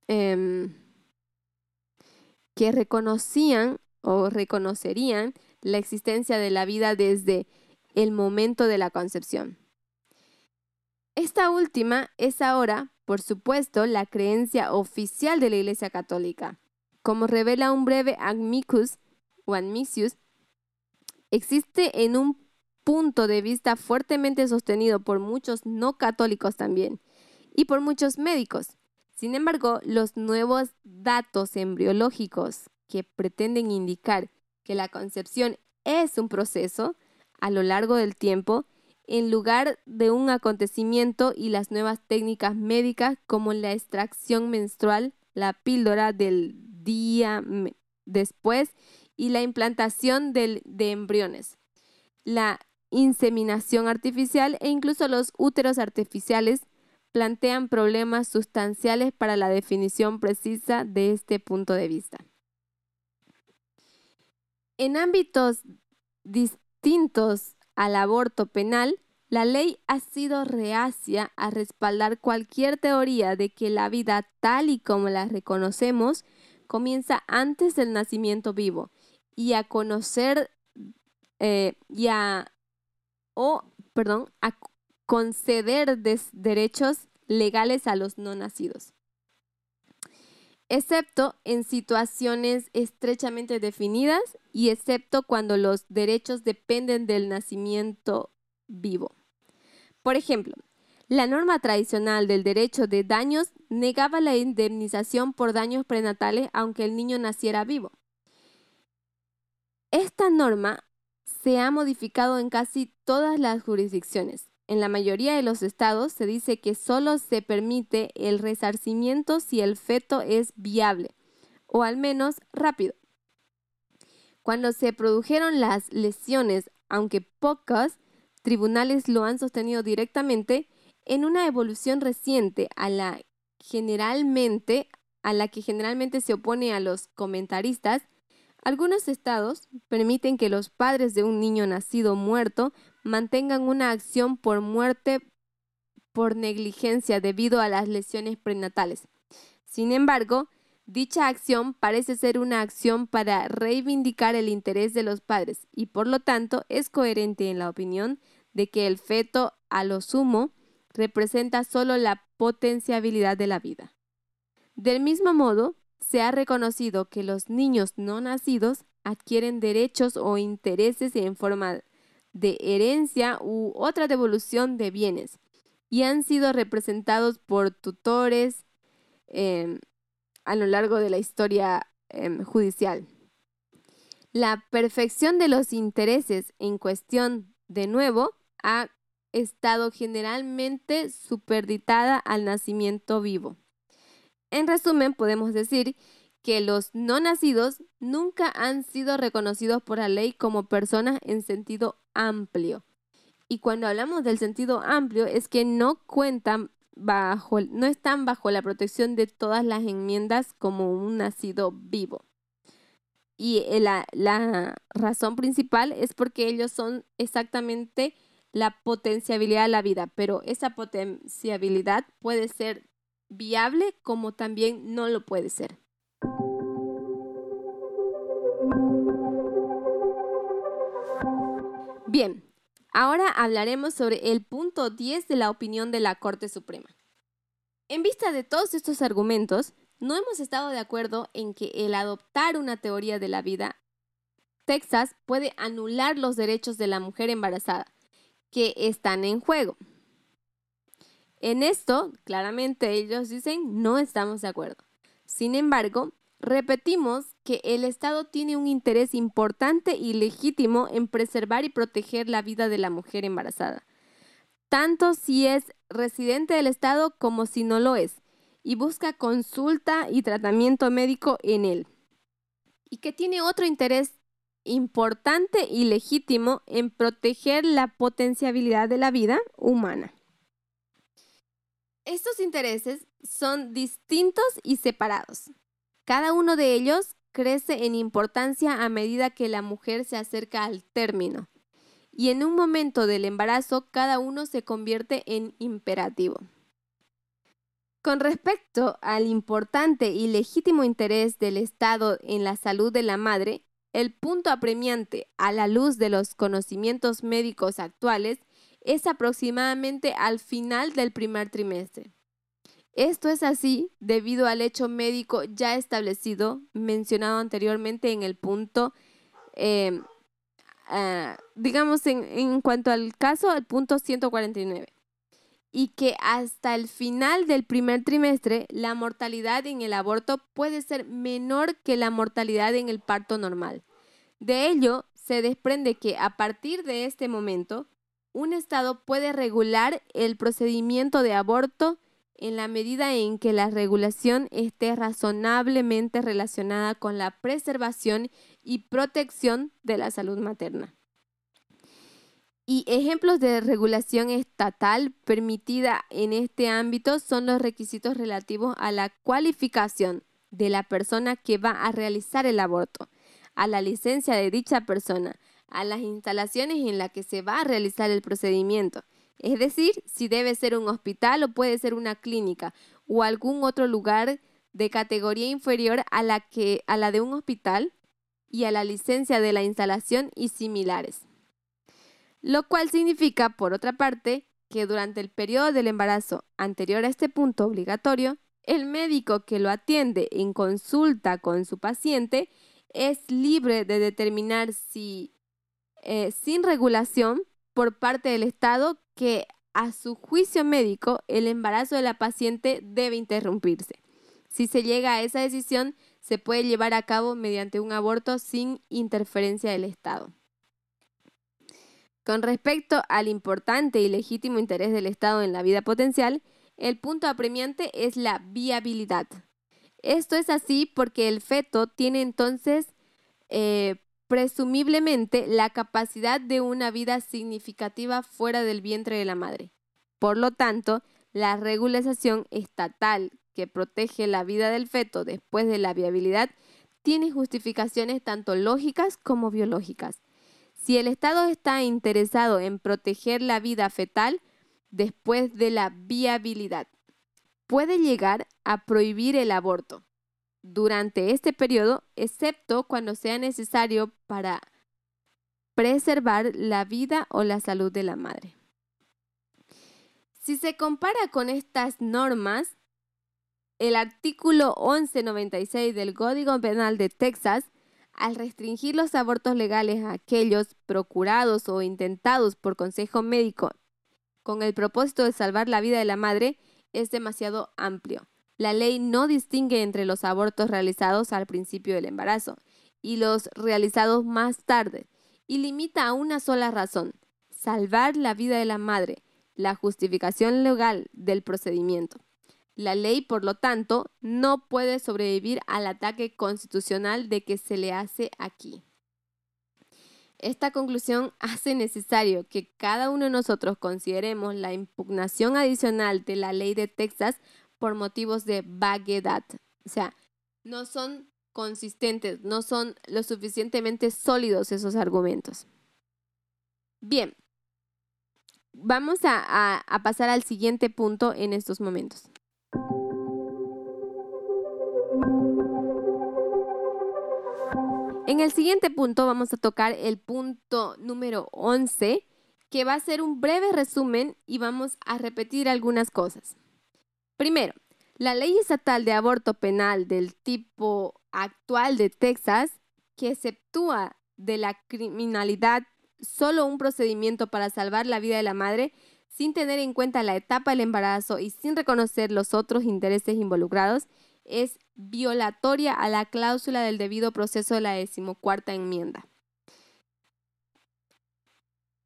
em, que reconocían o reconocerían la existencia de la vida desde el momento de la concepción. Esta última es ahora, por supuesto, la creencia oficial de la Iglesia Católica. Como revela un breve Amicus o existe en un punto de vista fuertemente sostenido por muchos no católicos también y por muchos médicos. Sin embargo, los nuevos datos embriológicos que pretenden indicar que la concepción es un proceso a lo largo del tiempo en lugar de un acontecimiento y las nuevas técnicas médicas como la extracción menstrual, la píldora del día después y la implantación de embriones, la inseminación artificial e incluso los úteros artificiales plantean problemas sustanciales para la definición precisa de este punto de vista. En ámbitos distintos al aborto penal, la ley ha sido reacia a respaldar cualquier teoría de que la vida tal y como la reconocemos comienza antes del nacimiento vivo y a conocer eh, o, perdón, a conceder derechos legales a los no nacidos excepto en situaciones estrechamente definidas y excepto cuando los derechos dependen del nacimiento vivo. Por ejemplo, la norma tradicional del derecho de daños negaba la indemnización por daños prenatales aunque el niño naciera vivo. Esta norma se ha modificado en casi todas las jurisdicciones, en la mayoría de los estados se dice que solo se permite el resarcimiento si el feto es viable, o al menos rápido. Cuando se produjeron las lesiones, aunque pocas, tribunales lo han sostenido directamente en una evolución reciente a la generalmente a la que generalmente se opone a los comentaristas, algunos estados permiten que los padres de un niño nacido muerto mantengan una acción por muerte por negligencia debido a las lesiones prenatales. Sin embargo, dicha acción parece ser una acción para reivindicar el interés de los padres y por lo tanto es coherente en la opinión de que el feto a lo sumo representa solo la potenciabilidad de la vida. Del mismo modo, se ha reconocido que los niños no nacidos adquieren derechos o intereses en forma de herencia u otra devolución de bienes y han sido representados por tutores em, a lo largo de la historia em, judicial. La perfección de los intereses en cuestión, de nuevo, ha estado generalmente superditada al nacimiento vivo. En resumen, podemos decir que los no nacidos nunca han sido reconocidos por la ley como personas en sentido amplio. Y cuando hablamos del sentido amplio es que no cuentan bajo, no están bajo la protección de todas las enmiendas como un nacido vivo. Y eh, la, la razón principal es porque ellos son exactamente la potenciabilidad de la vida, pero esa potenciabilidad puede ser viable como también no lo puede ser. Bien, ahora hablaremos sobre el punto 10 de la opinión de la Corte Suprema. En vista de todos estos argumentos, no hemos estado de acuerdo en que el adoptar una teoría de la vida, Texas puede anular los derechos de la mujer embarazada, que están en juego. En esto, claramente ellos dicen, no estamos de acuerdo. Sin embargo, repetimos que el Estado tiene un interés importante y legítimo en preservar y proteger la vida de la mujer embarazada, tanto si es residente del Estado como si no lo es, y busca consulta y tratamiento médico en él. Y que tiene otro interés importante y legítimo en proteger la potenciabilidad de la vida humana. Estos intereses son distintos y separados. Cada uno de ellos crece en importancia a medida que la mujer se acerca al término. Y en un momento del embarazo, cada uno se convierte en imperativo. Con respecto al importante y legítimo interés del Estado en la salud de la madre, el punto apremiante a la luz de los conocimientos médicos actuales es aproximadamente al final del primer trimestre. Esto es así debido al hecho médico ya establecido, mencionado anteriormente en el punto, em, ah, digamos en, en cuanto al caso, el punto 149 y que hasta el final del primer trimestre la mortalidad en el aborto puede ser menor que la mortalidad en el parto normal. De ello se desprende que a partir de este momento, un Estado puede regular el procedimiento de aborto en la medida en que la regulación esté razonablemente relacionada con la preservación y protección de la salud materna. Y ejemplos de regulación estatal permitida en este ámbito son los requisitos relativos a la cualificación de la persona que va a realizar el aborto, a la licencia de dicha persona, a las instalaciones en las que se va a realizar el procedimiento, es decir, si debe ser un hospital o puede ser una clínica o algún otro lugar de categoría inferior a la, que, a la de un hospital y a la licencia de la instalación y similares. Lo cual significa, por otra parte, que durante el periodo del embarazo anterior a este punto obligatorio, el médico que lo atiende en consulta con su paciente es libre de determinar si, eh, sin regulación por parte del Estado, que a su juicio médico el embarazo de la paciente debe interrumpirse. Si se llega a esa decisión, se puede llevar a cabo mediante un aborto sin interferencia del Estado. Con respecto al importante y legítimo interés del Estado en la vida potencial, el punto apremiante es la viabilidad. Esto es así porque el feto tiene entonces eh, presumiblemente la capacidad de una vida significativa fuera del vientre de la madre. Por lo tanto, la regulación estatal que protege la vida del feto después de la viabilidad tiene justificaciones tanto lógicas como biológicas. Si el Estado está interesado en proteger la vida fetal después de la viabilidad, puede llegar a prohibir el aborto durante este periodo, excepto cuando sea necesario para preservar la vida o la salud de la madre. Si se compara con estas normas, el artículo 1196 del Código Penal de Texas al restringir los abortos legales a aquellos procurados o intentados por consejo médico con el propósito de salvar la vida de la madre, es demasiado amplio. La ley no distingue entre los abortos realizados al principio del embarazo y los realizados más tarde, y limita a una sola razón, salvar la vida de la madre, la justificación legal del procedimiento. La ley, por lo tanto, no puede sobrevivir al ataque constitucional de que se le hace aquí. Esta conclusión hace necesario que cada uno de nosotros consideremos la impugnación adicional de la ley de Texas por motivos de vaguedad. O sea, no son consistentes, no son lo suficientemente sólidos esos argumentos. Bien, vamos a, a pasar al siguiente punto en estos momentos. En el siguiente punto vamos a tocar el punto número 11, que va a ser un breve resumen y vamos a repetir algunas cosas. Primero, la ley estatal de aborto penal del tipo actual de Texas, que exceptúa de la criminalidad solo un procedimiento para salvar la vida de la madre, sin tener en cuenta la etapa del embarazo y sin reconocer los otros intereses involucrados, es violatoria a la cláusula del debido proceso de la decimocuarta enmienda.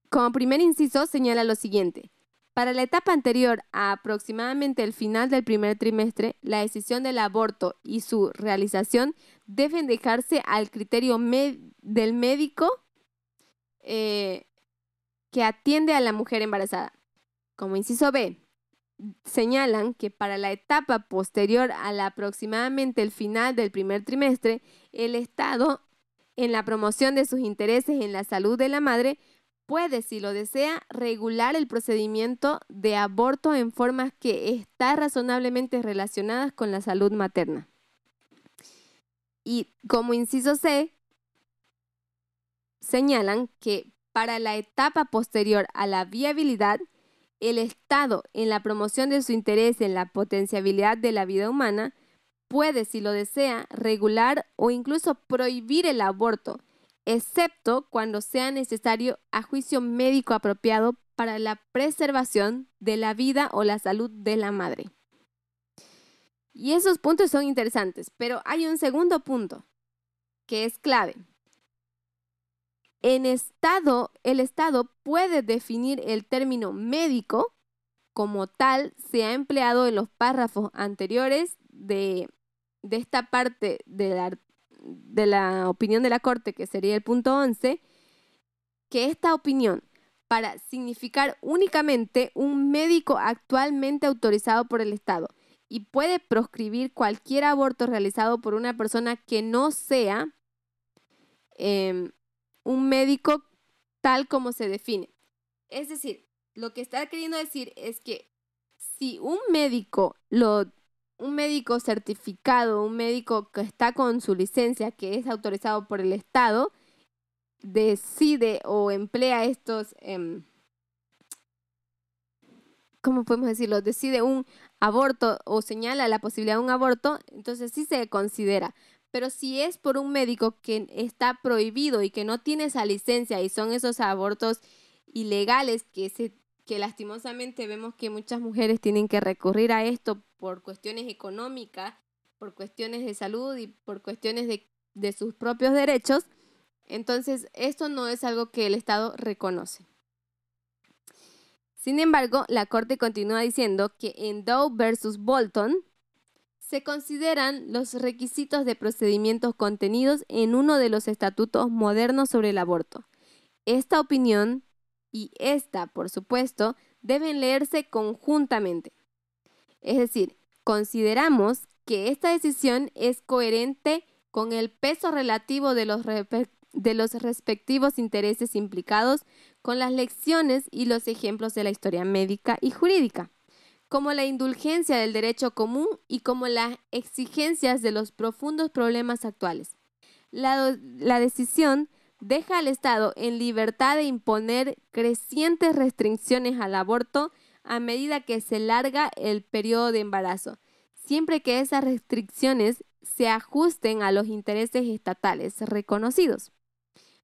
Como primer inciso, señala lo siguiente. Para la etapa anterior a aproximadamente el final del primer trimestre, la decisión del aborto y su realización deben dejarse al criterio del médico eh, que atiende a la mujer embarazada. Como inciso B, señalan que para la etapa posterior a aproximadamente el final del primer trimestre, el Estado, en la promoción de sus intereses en la salud de la madre, puede, si lo desea, regular el procedimiento de aborto en formas que están razonablemente relacionadas con la salud materna. Y como inciso C, señalan que para la etapa posterior a la viabilidad, el Estado, en la promoción de su interés en la potenciabilidad de la vida humana, puede, si lo desea, regular o incluso prohibir el aborto, excepto cuando sea necesario a juicio médico apropiado para la preservación de la vida o la salud de la madre. Y esos puntos son interesantes, pero hay un segundo punto que es clave. En estado, el Estado puede definir el término médico como tal se ha empleado en los párrafos anteriores de, esta parte de la, de la opinión de la Corte, que sería el punto 11, que esta opinión, para significar únicamente un médico actualmente autorizado por el Estado y puede proscribir cualquier aborto realizado por una persona que no sea em, un médico tal como se define. Es decir, lo que está queriendo decir es que si un médico lo un médico certificado, un médico que está con su licencia, que es autorizado por el Estado, decide o emplea estos, em, ¿cómo podemos decirlo? Decide un aborto o señala la posibilidad de un aborto, entonces sí se considera. Pero si es por un médico que está prohibido y que no tiene esa licencia y son esos abortos ilegales que, se, que lastimosamente vemos que muchas mujeres tienen que recurrir a esto por cuestiones económicas, por cuestiones de salud y por cuestiones de, de sus propios derechos, entonces esto no es algo que el Estado reconoce. Sin embargo, la Corte continúa diciendo que en Doe versus Bolton, se consideran los requisitos de procedimientos contenidos en uno de los estatutos modernos sobre el aborto. Esta opinión y esta, por supuesto, deben leerse conjuntamente. Es decir, consideramos que esta decisión es coherente con el peso relativo de los, de los respectivos intereses implicados con las lecciones y los ejemplos de la historia médica y jurídica como la indulgencia del derecho común y como las exigencias de los profundos problemas actuales. La, decisión deja al Estado en libertad de imponer crecientes restricciones al aborto a medida que se larga el periodo de embarazo, siempre que esas restricciones se ajusten a los intereses estatales reconocidos.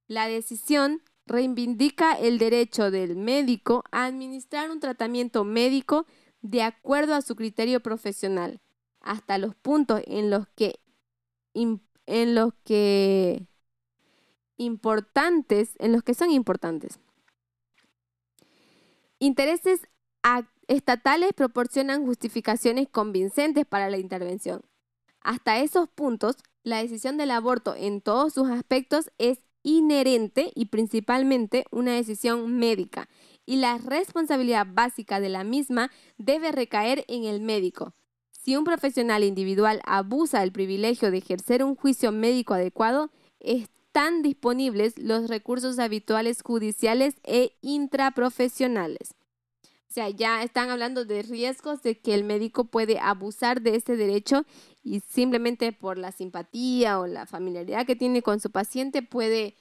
La decisión reivindica el derecho del médico a administrar un tratamiento médico de acuerdo a su criterio profesional, hasta los puntos en los que, en los que importantes, en los que son importantes. Intereses estatales proporcionan justificaciones convincentes para la intervención. Hasta esos puntos, la decisión del aborto en todos sus aspectos es inherente y principalmente una decisión médica y la responsabilidad básica de la misma debe recaer en el médico. Si un profesional individual abusa del privilegio de ejercer un juicio médico adecuado, están disponibles los recursos habituales judiciales e intraprofesionales. sea, ya están hablando de riesgos de que el médico puede abusar de este derecho y simplemente por la simpatía o la familiaridad que tiene con su paciente puede,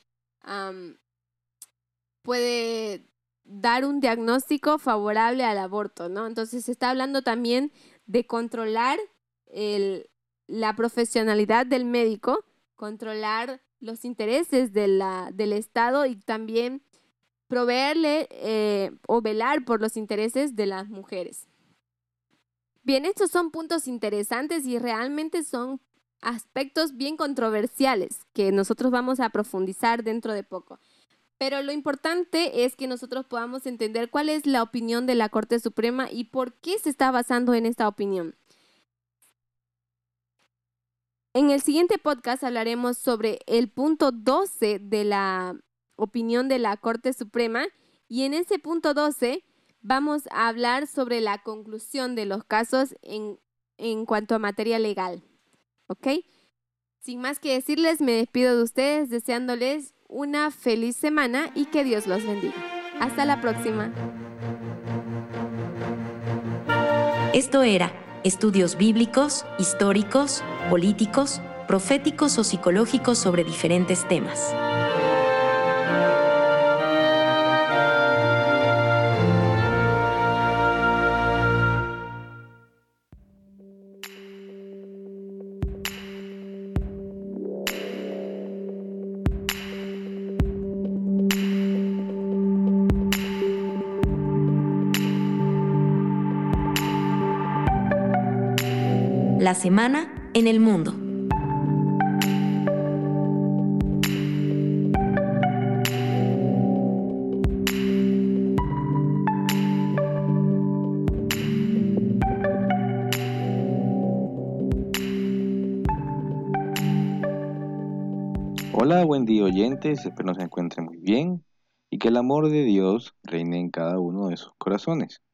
puede dar un diagnóstico favorable al aborto, ¿no? Entonces se está hablando también de controlar el, la profesionalidad del médico, controlar los intereses de la, del Estado y también proveerle eh, o velar por los intereses de las mujeres. Bien, estos son puntos interesantes y realmente son aspectos bien controversiales que nosotros vamos a profundizar dentro de poco. Pero lo importante es que nosotros podamos entender cuál es la opinión de la Corte Suprema y por qué se está basando en esta opinión. En el siguiente podcast hablaremos sobre el punto 12 de la opinión de la Corte Suprema y en ese punto 12 vamos a hablar sobre la conclusión de los casos en, en cuanto a materia legal. ¿Ok? Sin más que decirles, me despido de ustedes deseándoles una feliz semana y que Dios los bendiga. Hasta la próxima. Esto era Estudios Bíblicos, Históricos, Políticos, Proféticos o Psicológicos sobre diferentes temas. Semana en el mundo. Hola, buen día oyentes, espero se encuentren muy bien y que el amor de Dios reine en cada uno de sus corazones.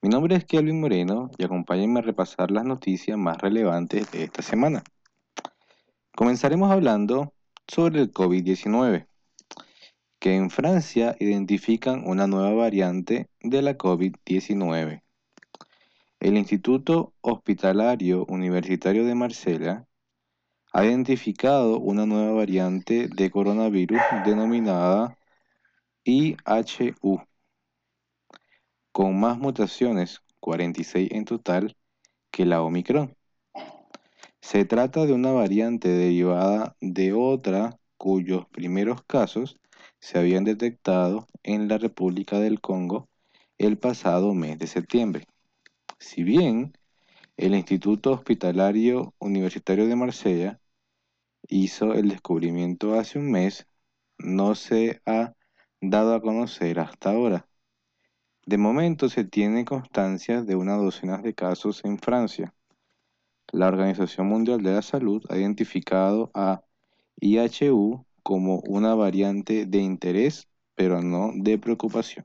Mi nombre es Kelvin Moreno y acompáñenme a repasar las noticias más relevantes de esta semana. Comenzaremos hablando sobre el COVID-19, que en Francia identifican una nueva variante de la COVID-19. El Instituto Hospitalario Universitario de Marsella ha identificado una nueva variante de coronavirus denominada IHU con más mutaciones, 46 en total, que la Omicron. Se trata de una variante derivada de otra cuyos primeros casos se habían detectado en la República del Congo el pasado mes de septiembre. Si bien el Instituto Hospitalario Universitario de Marsella hizo el descubrimiento hace un mes, no se ha dado a conocer hasta ahora. De momento se tiene constancia de una docena de casos en Francia. La Organización Mundial de la Salud ha identificado a IHU como una variante de interés, pero no de preocupación.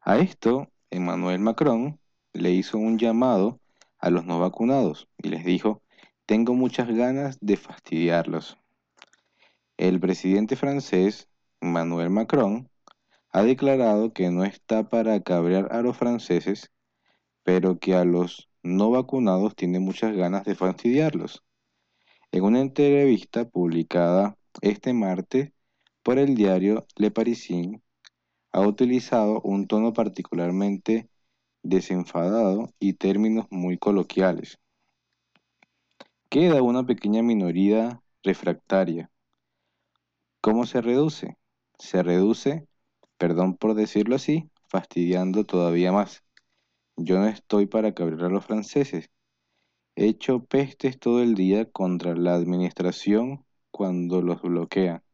A esto, Emmanuel Macron le hizo un llamado a los no vacunados y les dijo, tengo muchas ganas de fastidiarlos. El presidente francés, Emmanuel Macron, ha declarado que no está para cabrear a los franceses, pero que a los no vacunados tiene muchas ganas de fastidiarlos. En una entrevista publicada este martes por el diario Le Parisien, ha utilizado un tono particularmente desenfadado y términos muy coloquiales. Queda una pequeña minoría refractaria. ¿Cómo se reduce? Se reduce perdón por decirlo así, fastidiando todavía más. Yo no estoy para cabrear a los franceses. He hecho pestes todo el día contra la administración cuando los bloquea.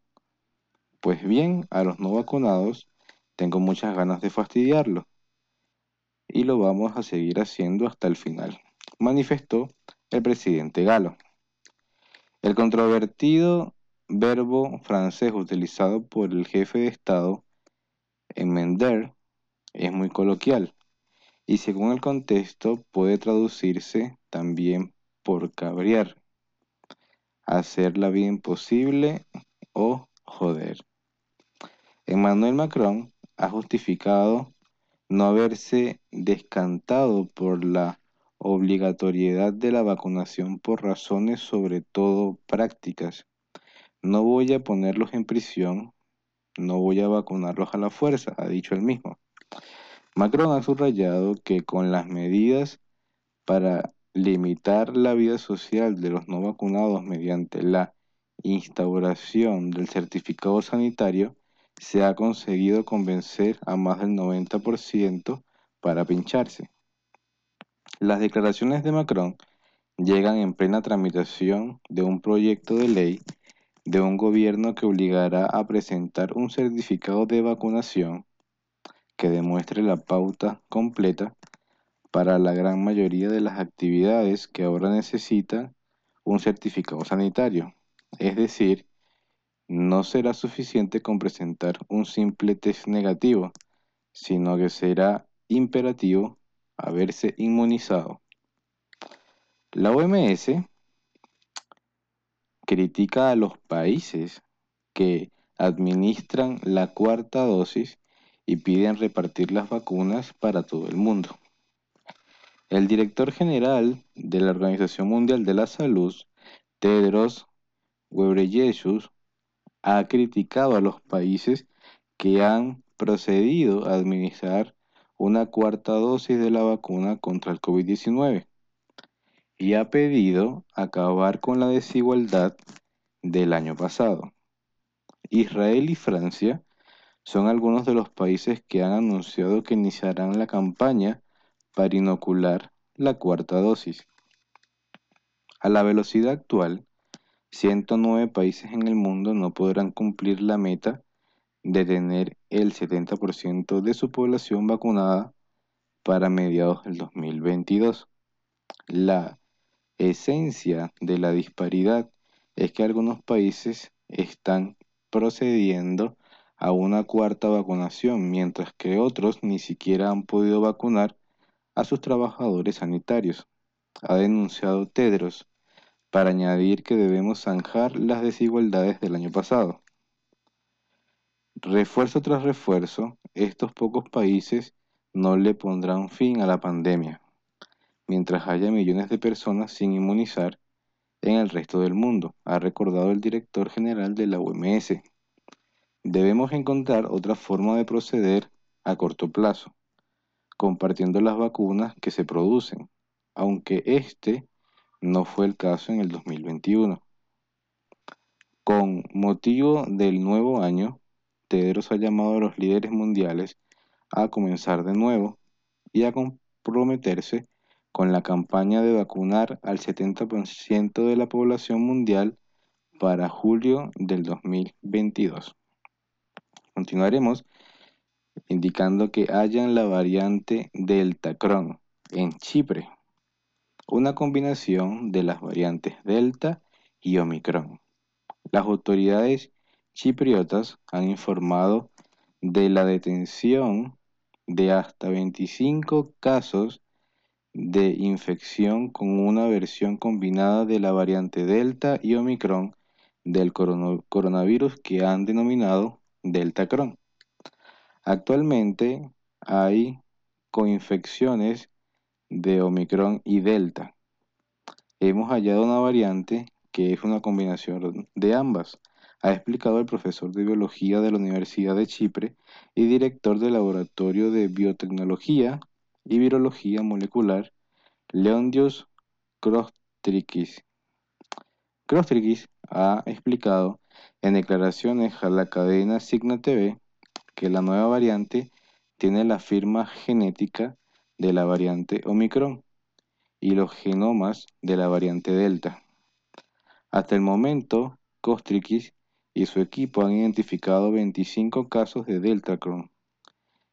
Pues bien, a los no vacunados tengo muchas ganas de fastidiarlos. Y lo vamos a seguir haciendo hasta el final, manifestó el presidente Galo. El controvertido verbo francés utilizado por el jefe de Estado Emender es muy coloquial y según el contexto puede traducirse también por cabrear, hacer la vida imposible o joder. Emmanuel Macron ha justificado no haberse descantado por la obligatoriedad de la vacunación por razones sobre todo prácticas. No voy a ponerlos en prisión, no voy a vacunarlos a la fuerza, ha dicho él mismo. Macron ha subrayado que con las medidas para limitar la vida social de los no vacunados mediante la instauración del certificado sanitario, se ha conseguido convencer a más del 90% para pincharse. Las declaraciones de Macron llegan en plena tramitación de un proyecto de ley de un gobierno que obligará a presentar un certificado de vacunación que demuestre la pauta completa para la gran mayoría de las actividades que ahora necesitan un certificado sanitario. Es decir, no será suficiente con presentar un simple test negativo, sino que será imperativo haberse inmunizado. La OMS critica a los países que administran la cuarta dosis y piden repartir las vacunas para todo el mundo. El director general de la Organización Mundial de la Salud, Tedros Ghebreyesus, ha criticado a los países que han procedido a administrar una cuarta dosis de la vacuna contra el COVID-19 y ha pedido acabar con la desigualdad del año pasado. Israel y Francia son algunos de los países que han anunciado que iniciarán la campaña para inocular la cuarta dosis. A la velocidad actual, 109 países en el mundo no podrán cumplir la meta de tener el 70% de su población vacunada para mediados del 2022. La esencia de la disparidad es que algunos países están procediendo a una cuarta vacunación, mientras que otros ni siquiera han podido vacunar a sus trabajadores sanitarios, ha denunciado Tedros, para añadir que debemos zanjar las desigualdades del año pasado. Refuerzo tras refuerzo, estos pocos países no le pondrán fin a la pandemia, mientras haya millones de personas sin inmunizar en el resto del mundo, ha recordado el director general de la OMS. Debemos encontrar otra forma de proceder a corto plazo, compartiendo las vacunas que se producen, aunque este no fue el caso en el 2021. Con motivo del nuevo año, Tedros ha llamado a los líderes mundiales a comenzar de nuevo y a comprometerse con la campaña de vacunar al 70% de la población mundial para julio del 2022. Continuaremos indicando que hayan la variante Delta Cron en Chipre, una combinación de las variantes Delta y Omicron. Las autoridades chipriotas han informado de la detención de hasta 25 casos de infección con una versión combinada de la variante Delta y Omicron del coronavirus que han denominado Delta Cron. Actualmente hay coinfecciones de Omicron y Delta. Hemos hallado una variante que es una combinación de ambas ha explicado el profesor de biología de la Universidad de Chipre y director del Laboratorio de Biotecnología y Virología Molecular, Leondios Krostrikis. Krostrikis ha explicado en declaraciones a la cadena Signa TV que la nueva variante tiene la firma genética de la variante Omicron y los genomas de la variante Delta. Hasta el momento, Kostrikis y su equipo han identificado 25 casos de Deltacron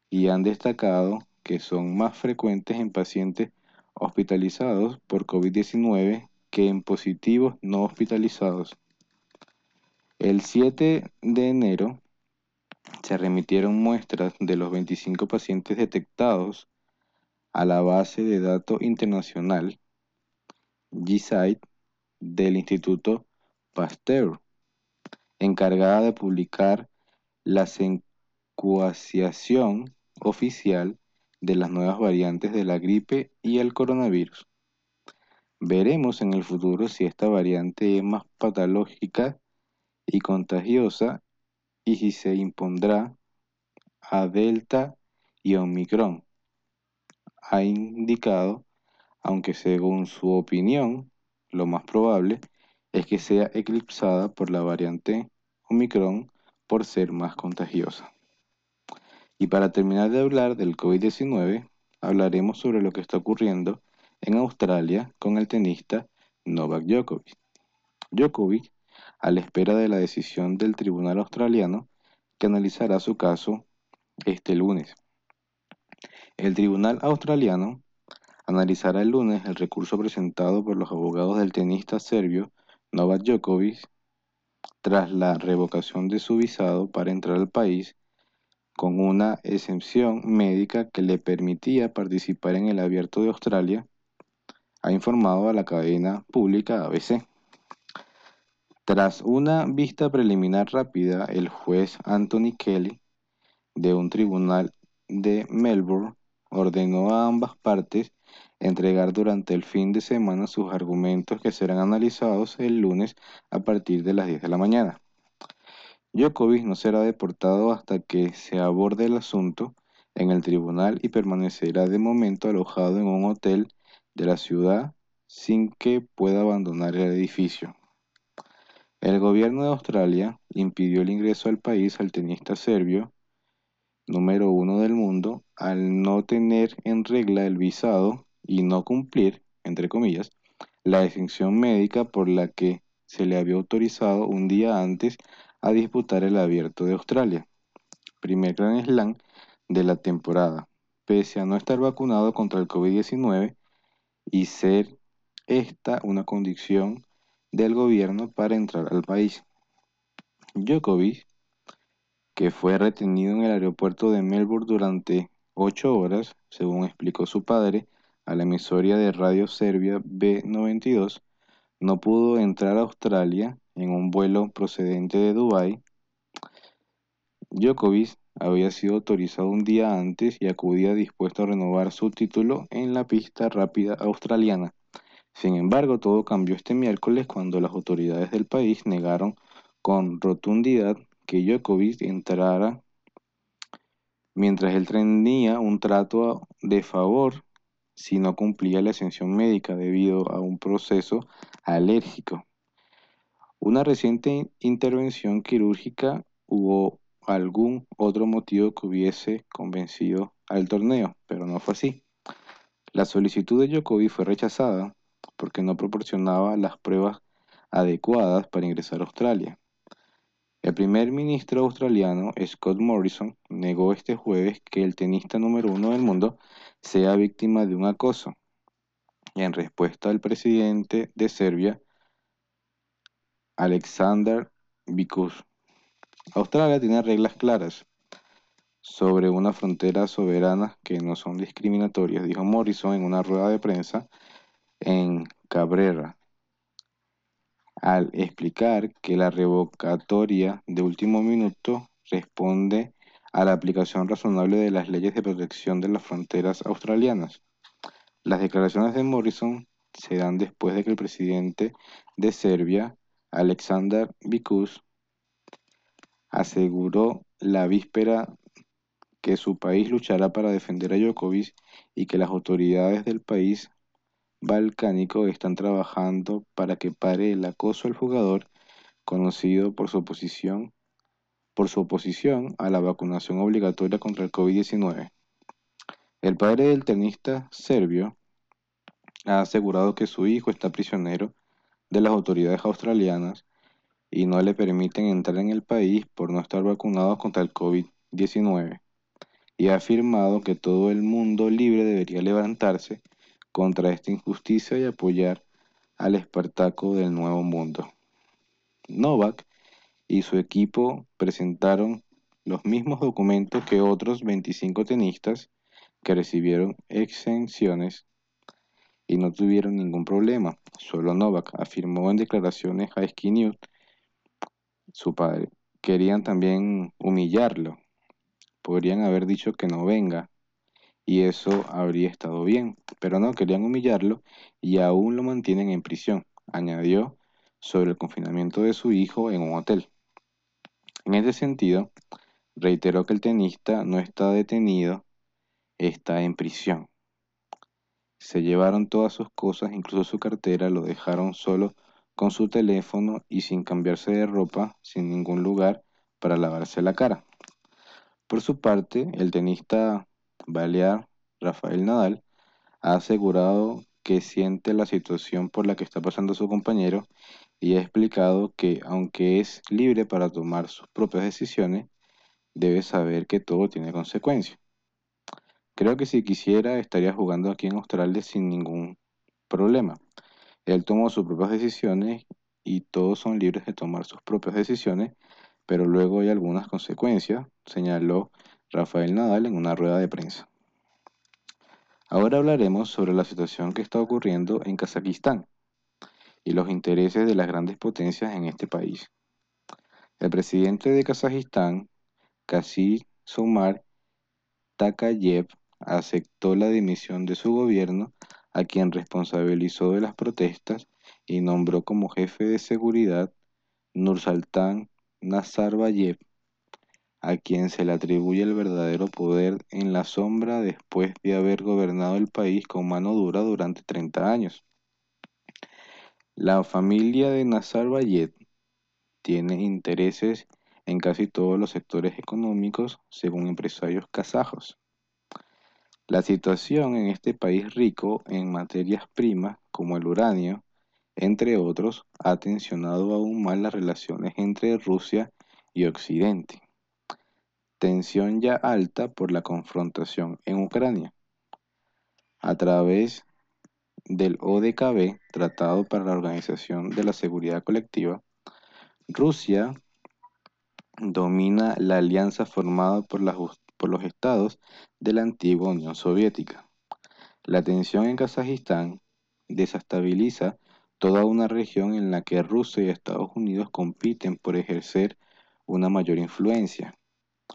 y han destacado que son más frecuentes en pacientes hospitalizados por COVID-19 que en positivos no hospitalizados. El 7 de enero se remitieron muestras de los 25 pacientes detectados a la base de datos internacional GSIDE del Instituto Pasteur encargada de publicar la secuenciación oficial de las nuevas variantes de la gripe y el coronavirus. Veremos en el futuro si esta variante es más patológica y contagiosa y si se impondrá a Delta y Omicron. Ha indicado, aunque según su opinión, lo más probable es que sea eclipsada por la variante Omicron por ser más contagiosa. Y para terminar de hablar del COVID-19, hablaremos sobre lo que está ocurriendo en Australia con el tenista Novak Djokovic. Djokovic, a la espera de la decisión del tribunal australiano que analizará su caso este lunes. El tribunal australiano analizará el lunes el recurso presentado por los abogados del tenista serbio Novak Djokovic tras la revocación de su visado para entrar al país con una exención médica que le permitía participar en el Abierto de Australia, ha informado a la cadena pública ABC. Tras una vista preliminar rápida, el juez Anthony Kelly de un tribunal de Melbourne ordenó a ambas partes entregar durante el fin de semana sus argumentos que serán analizados el lunes a partir de las 10 de la mañana. Djokovic no será deportado hasta que se aborde el asunto en el tribunal y permanecerá de momento alojado en un hotel de la ciudad sin que pueda abandonar el edificio. El gobierno de Australia impidió el ingreso al país al tenista serbio número uno del mundo al no tener en regla el visado y no cumplir, entre comillas, la exención médica por la que se le había autorizado un día antes a disputar el Abierto de Australia, primer Grand Slam de la temporada, pese a no estar vacunado contra el COVID-19 y ser esta una condición del gobierno para entrar al país. Djokovic que fue retenido en el aeropuerto de Melbourne durante ocho horas, según explicó su padre a la emisora de radio serbia B92, no pudo entrar a Australia en un vuelo procedente de Dubái. Djokovic había sido autorizado un día antes y acudía dispuesto a renovar su título en la pista rápida australiana. Sin embargo, todo cambió este miércoles cuando las autoridades del país negaron con rotundidad que Djokovic entrara mientras él tenía un trato de favor si no cumplía la exención médica debido a un proceso alérgico. Una reciente intervención quirúrgica hubo algún otro motivo que hubiese convencido al torneo, pero no fue así. La solicitud de Djokovic fue rechazada porque no proporcionaba las pruebas adecuadas para ingresar a Australia. El primer ministro australiano Scott Morrison negó este jueves que el tenista número uno del mundo sea víctima de un acoso. En respuesta al presidente de Serbia, Alexander Vikus. Australia tiene reglas claras sobre una frontera soberana que no son discriminatorias, dijo Morrison en una rueda de prensa en Cabrera, al explicar que la revocatoria de último minuto responde a la aplicación razonable de las leyes de protección de las fronteras australianas. Las declaraciones de Morrison se dan después de que el presidente de Serbia, Alexander Vikus, aseguró la víspera que su país luchará para defender a Djokovic y que las autoridades del país balcánico están trabajando para que pare el acoso al jugador, conocido por su oposición, por su oposición a la vacunación obligatoria contra el COVID-19. El padre del tenista serbio ha asegurado que su hijo está prisionero de las autoridades australianas y no le permiten entrar en el país por no estar vacunado contra el COVID-19 y ha afirmado que todo el mundo libre debería levantarse contra esta injusticia y apoyar al Espartaco del Nuevo Mundo. Novak y su equipo presentaron los mismos documentos que otros 25 tenistas que recibieron exenciones y no tuvieron ningún problema. Solo Novak afirmó en declaraciones a Sky News, su padre, querían también humillarlo. Podrían haber dicho que no venga y eso habría estado bien, pero no querían humillarlo y aún lo mantienen en prisión, añadió sobre el confinamiento de su hijo en un hotel. En ese sentido, reiteró que el tenista no está detenido, está en prisión. Se llevaron todas sus cosas, incluso su cartera, lo dejaron solo con su teléfono y sin cambiarse de ropa, sin ningún lugar para lavarse la cara. Por su parte, el tenista balear Rafael Nadal ha asegurado que siente la situación por la que está pasando su compañero y ha explicado que aunque es libre para tomar sus propias decisiones, debe saber que todo tiene consecuencias. Creo que si quisiera estaría jugando aquí en Australia sin ningún problema. Él tomó sus propias decisiones y todos son libres de tomar sus propias decisiones, pero luego hay algunas consecuencias, señaló Rafael Nadal en una rueda de prensa. Ahora hablaremos sobre la situación que está ocurriendo en Kazajistán y los intereses de las grandes potencias en este país. El presidente de Kazajistán, Kasim Soumar Takayev, aceptó la dimisión de su gobierno, a quien responsabilizó de las protestas y nombró como jefe de seguridad Nursultan Nazarbayev, a quien se le atribuye el verdadero poder en la sombra después de haber gobernado el país con mano dura durante 30 años. La familia de Nazarbayev tiene intereses en casi todos los sectores económicos, según empresarios kazajos. La situación en este país rico en materias primas como el uranio, entre otros, ha tensionado aún más las relaciones entre Rusia y Occidente. Tensión ya alta por la confrontación en Ucrania. A través del ODKB, Tratado para la Organización de la Seguridad Colectiva, Rusia domina la alianza formada por la por los estados de la antigua Unión Soviética. La tensión en Kazajistán desestabiliza toda una región en la que Rusia y Estados Unidos compiten por ejercer una mayor influencia.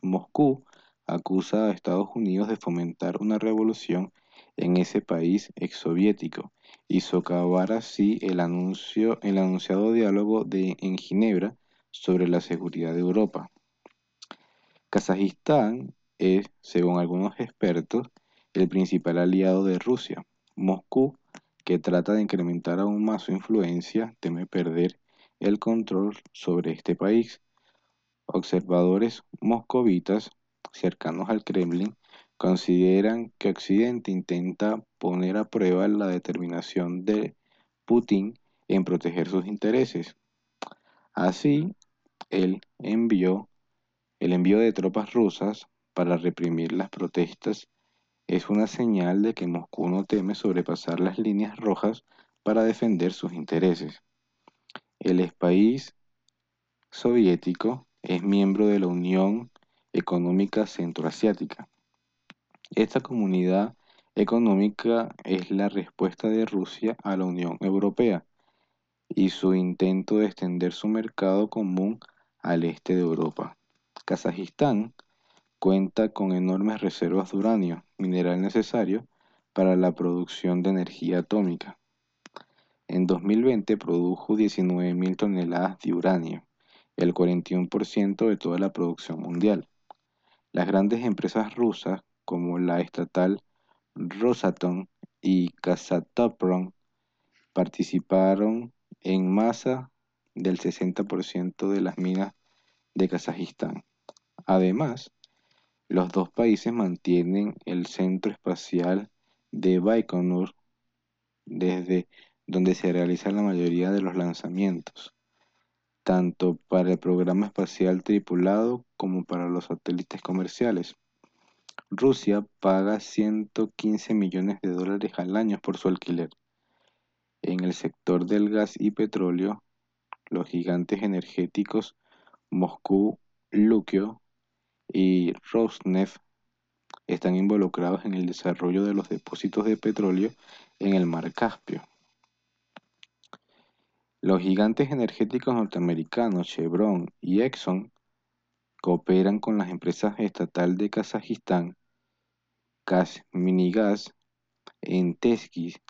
Moscú acusa a Estados Unidos de fomentar una revolución en ese país exsoviético y socavar así el, anuncio, el anunciado diálogo de, en Ginebra sobre la seguridad de Europa. Kazajistán es, según algunos expertos, el principal aliado de Rusia. Moscú, que trata de incrementar aún más su influencia, teme perder el control sobre este país. Observadores moscovitas cercanos al Kremlin consideran que Occidente intenta poner a prueba la determinación de Putin en proteger sus intereses. Así, él envió el envío de tropas rusas para reprimir las protestas es una señal de que Moscú no teme sobrepasar las líneas rojas para defender sus intereses. El país soviético es miembro de la Unión Económica Centroasiática. Esta comunidad económica es la respuesta de Rusia a la Unión Europea y su intento de extender su mercado común al este de Europa. Kazajistán cuenta con enormes reservas de uranio, mineral necesario para la producción de energía atómica. En 2020 produjo 19.000 toneladas de uranio, el 41% de toda la producción mundial. Las grandes empresas rusas, como la estatal Rosatom y Kazatomprom, participaron en masa del 60% de las minas de Kazajistán. Además, los dos países mantienen el centro espacial de Baikonur, desde donde se realizan la mayoría de los lanzamientos, tanto para el programa espacial tripulado como para los satélites comerciales. Rusia paga 115 millones de dólares al año por su alquiler. En el sector del gas y petróleo, los gigantes energéticos Moscú, Luquio y Rosneft están involucrados en el desarrollo de los depósitos de petróleo en el mar Caspio. Los gigantes energéticos norteamericanos Chevron y Exxon cooperan con las empresas estatal de Kazajistán, Minigas en Teskis,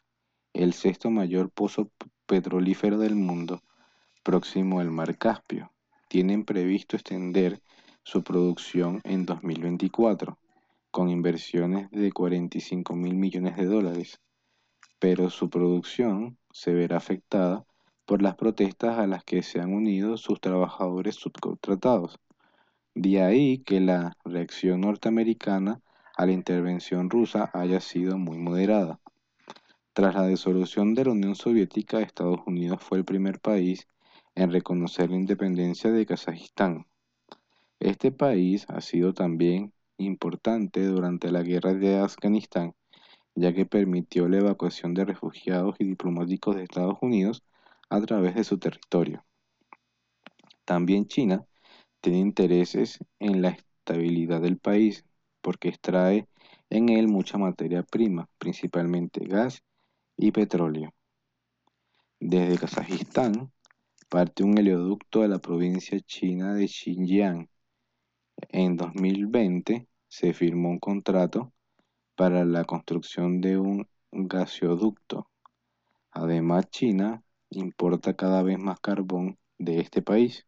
el sexto mayor pozo petrolífero del mundo, próximo al mar Caspio. Tienen previsto extender su producción en 2024, con inversiones de 45 mil millones de dólares, pero su producción se verá afectada por las protestas a las que se han unido sus trabajadores subcontratados. De ahí que la reacción norteamericana a la intervención rusa haya sido muy moderada. Tras la disolución de la Unión Soviética, Estados Unidos fue el primer país en reconocer la independencia de Kazajistán. Este país ha sido también importante durante la guerra de Afganistán, ya que permitió la evacuación de refugiados y diplomáticos de Estados Unidos a través de su territorio. También China tiene intereses en la estabilidad del país porque extrae en él mucha materia prima, principalmente gas y petróleo. Desde Kazajistán parte un oleoducto a la provincia china de Xinjiang. En 2020 se firmó un contrato para la construcción de un gasoducto. Además, China importa cada vez más carbón de este país.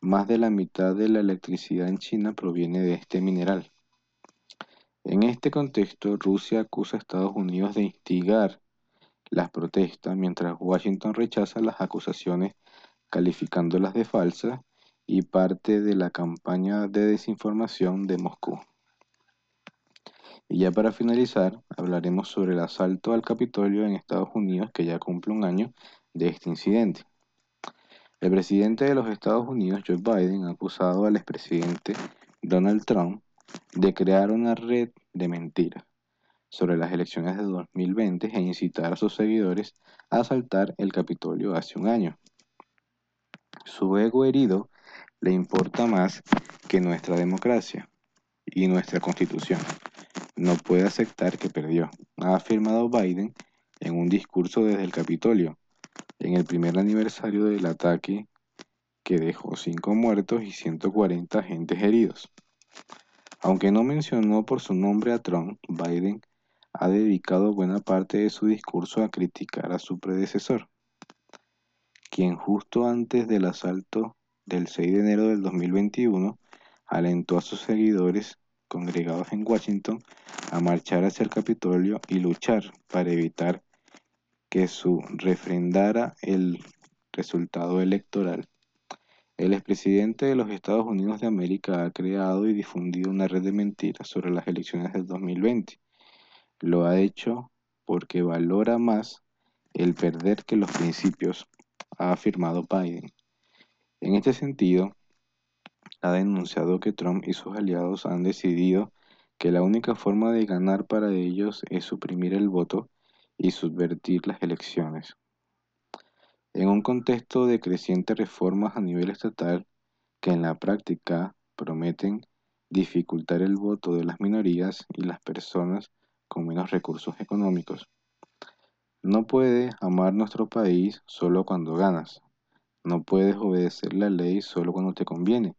Más de la mitad de la electricidad en China proviene de este mineral. En este contexto, Rusia acusa a Estados Unidos de instigar las protestas, mientras Washington rechaza las acusaciones calificándolas de falsas y parte de la campaña de desinformación de Moscú. Y ya para finalizar, hablaremos sobre el asalto al Capitolio en Estados Unidos que ya cumple un año de este incidente. El presidente de los Estados Unidos, Joe Biden, ha acusado al expresidente Donald Trump de crear una red de mentiras sobre las elecciones de 2020 e incitar a sus seguidores a asaltar el Capitolio hace un año. Su ego herido le importa más que nuestra democracia y nuestra constitución. No puede aceptar que perdió, ha afirmado Biden en un discurso desde el Capitolio, en el primer aniversario del ataque que dejó 5 muertos y 140 agentes heridos. Aunque no mencionó por su nombre a Trump, Biden ha dedicado buena parte de su discurso a criticar a su predecesor, quien justo antes del asalto del 6 de enero del 2021 alentó a sus seguidores congregados en Washington a marchar hacia el Capitolio y luchar para evitar que su refrendara el resultado electoral. El expresidente de los Estados Unidos de América ha creado y difundido una red de mentiras sobre las elecciones del 2020. Lo ha hecho porque valora más el perder que los principios, ha afirmado Biden. En este sentido, ha denunciado que Trump y sus aliados han decidido que la única forma de ganar para ellos es suprimir el voto y subvertir las elecciones. En un contexto de crecientes reformas a nivel estatal que en la práctica prometen dificultar el voto de las minorías y las personas con menos recursos económicos. No puedes amar nuestro país solo cuando ganas. No puedes obedecer la ley solo cuando te conviene.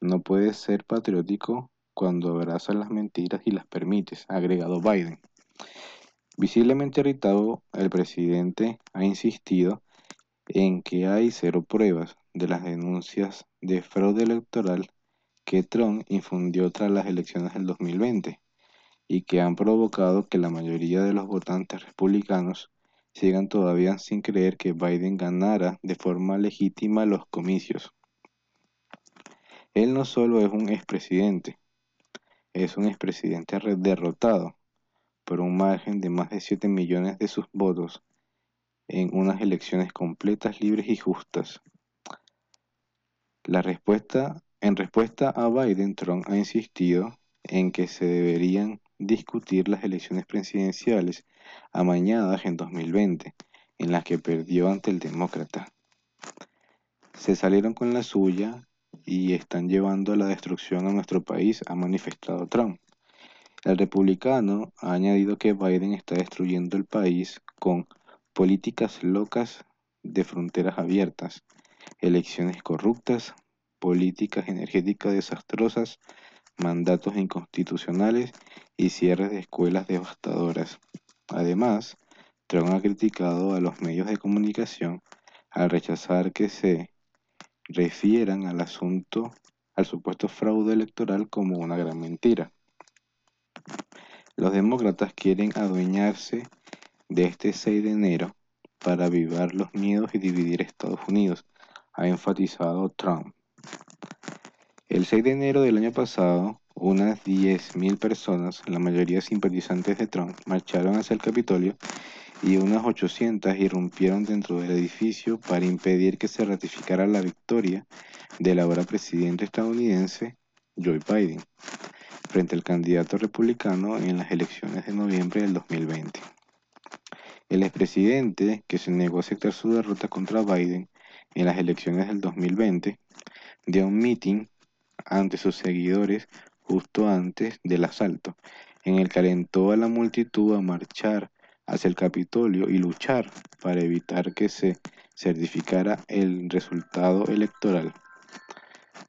No puedes ser patriótico cuando abrazas las mentiras y las permites, agregado Biden. Visiblemente irritado, el presidente ha insistido en que hay cero pruebas de las denuncias de fraude electoral que Trump infundió tras las elecciones del 2020 y que han provocado que la mayoría de los votantes republicanos sigan todavía sin creer que Biden ganara de forma legítima los comicios. Él no solo es un expresidente, es un expresidente derrotado por un margen de más de 7 millones de sus votos en unas elecciones completas, libres y justas. La respuesta, en respuesta a Biden, Trump ha insistido en que se deberían discutir las elecciones presidenciales amañadas en 2020, en las que perdió ante el demócrata. Se salieron con la suya y están llevando la destrucción a nuestro país, ha manifestado Trump. El republicano ha añadido que Biden está destruyendo el país con políticas locas de fronteras abiertas, elecciones corruptas, políticas energéticas desastrosas, mandatos inconstitucionales y cierres de escuelas devastadoras. Además, Trump ha criticado a los medios de comunicación al rechazar que se refieran al asunto, al supuesto fraude electoral como una gran mentira. Los demócratas quieren adueñarse de este 6 de enero para avivar los miedos y dividir Estados Unidos, ha enfatizado Trump. El 6 de enero del año pasado, unas 10.000 personas, la mayoría simpatizantes de Trump, marcharon hacia el Capitolio y unas 800 irrumpieron dentro del edificio para impedir que se ratificara la victoria del ahora presidente estadounidense Joe Biden frente al candidato republicano en las elecciones de noviembre del 2020. El expresidente, que se negó a aceptar su derrota contra Biden en las elecciones del 2020, dio un meeting ante sus seguidores justo antes del asalto, en el que alentó a la multitud a marchar hacia el Capitolio y luchar para evitar que se certificara el resultado electoral.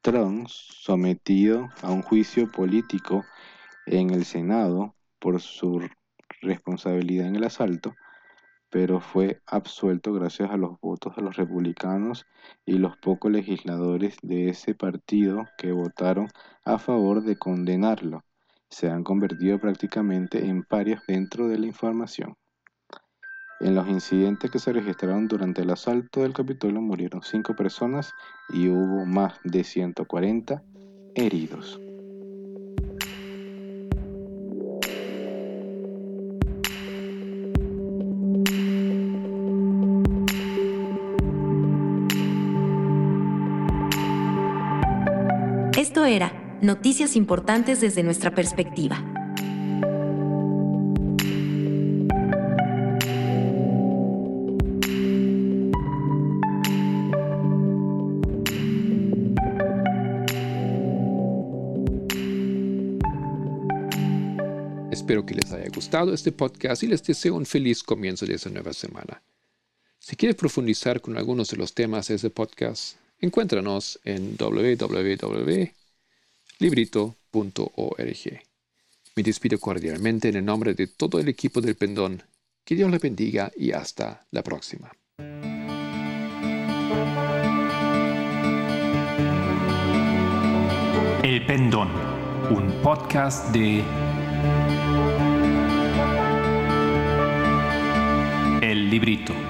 Trump, sometido a un juicio político en el Senado por su responsabilidad en el asalto, pero fue absuelto gracias a los votos de los republicanos y los pocos legisladores de ese partido que votaron a favor de condenarlo. Se han convertido prácticamente en parios dentro de la información. En los incidentes que se registraron durante el asalto del Capitolio murieron cinco personas y hubo más de 140 heridos. Era Noticias Importantes desde nuestra perspectiva. Espero que les haya gustado este podcast y les deseo un feliz comienzo de esta nueva semana. Si quieres profundizar con algunos de los temas de este podcast, encuéntranos en www.librito.org. Me despido cordialmente en el nombre de todo el equipo del Pendón. Que Dios le bendiga y hasta la próxima. El Pendón, un podcast de El Librito.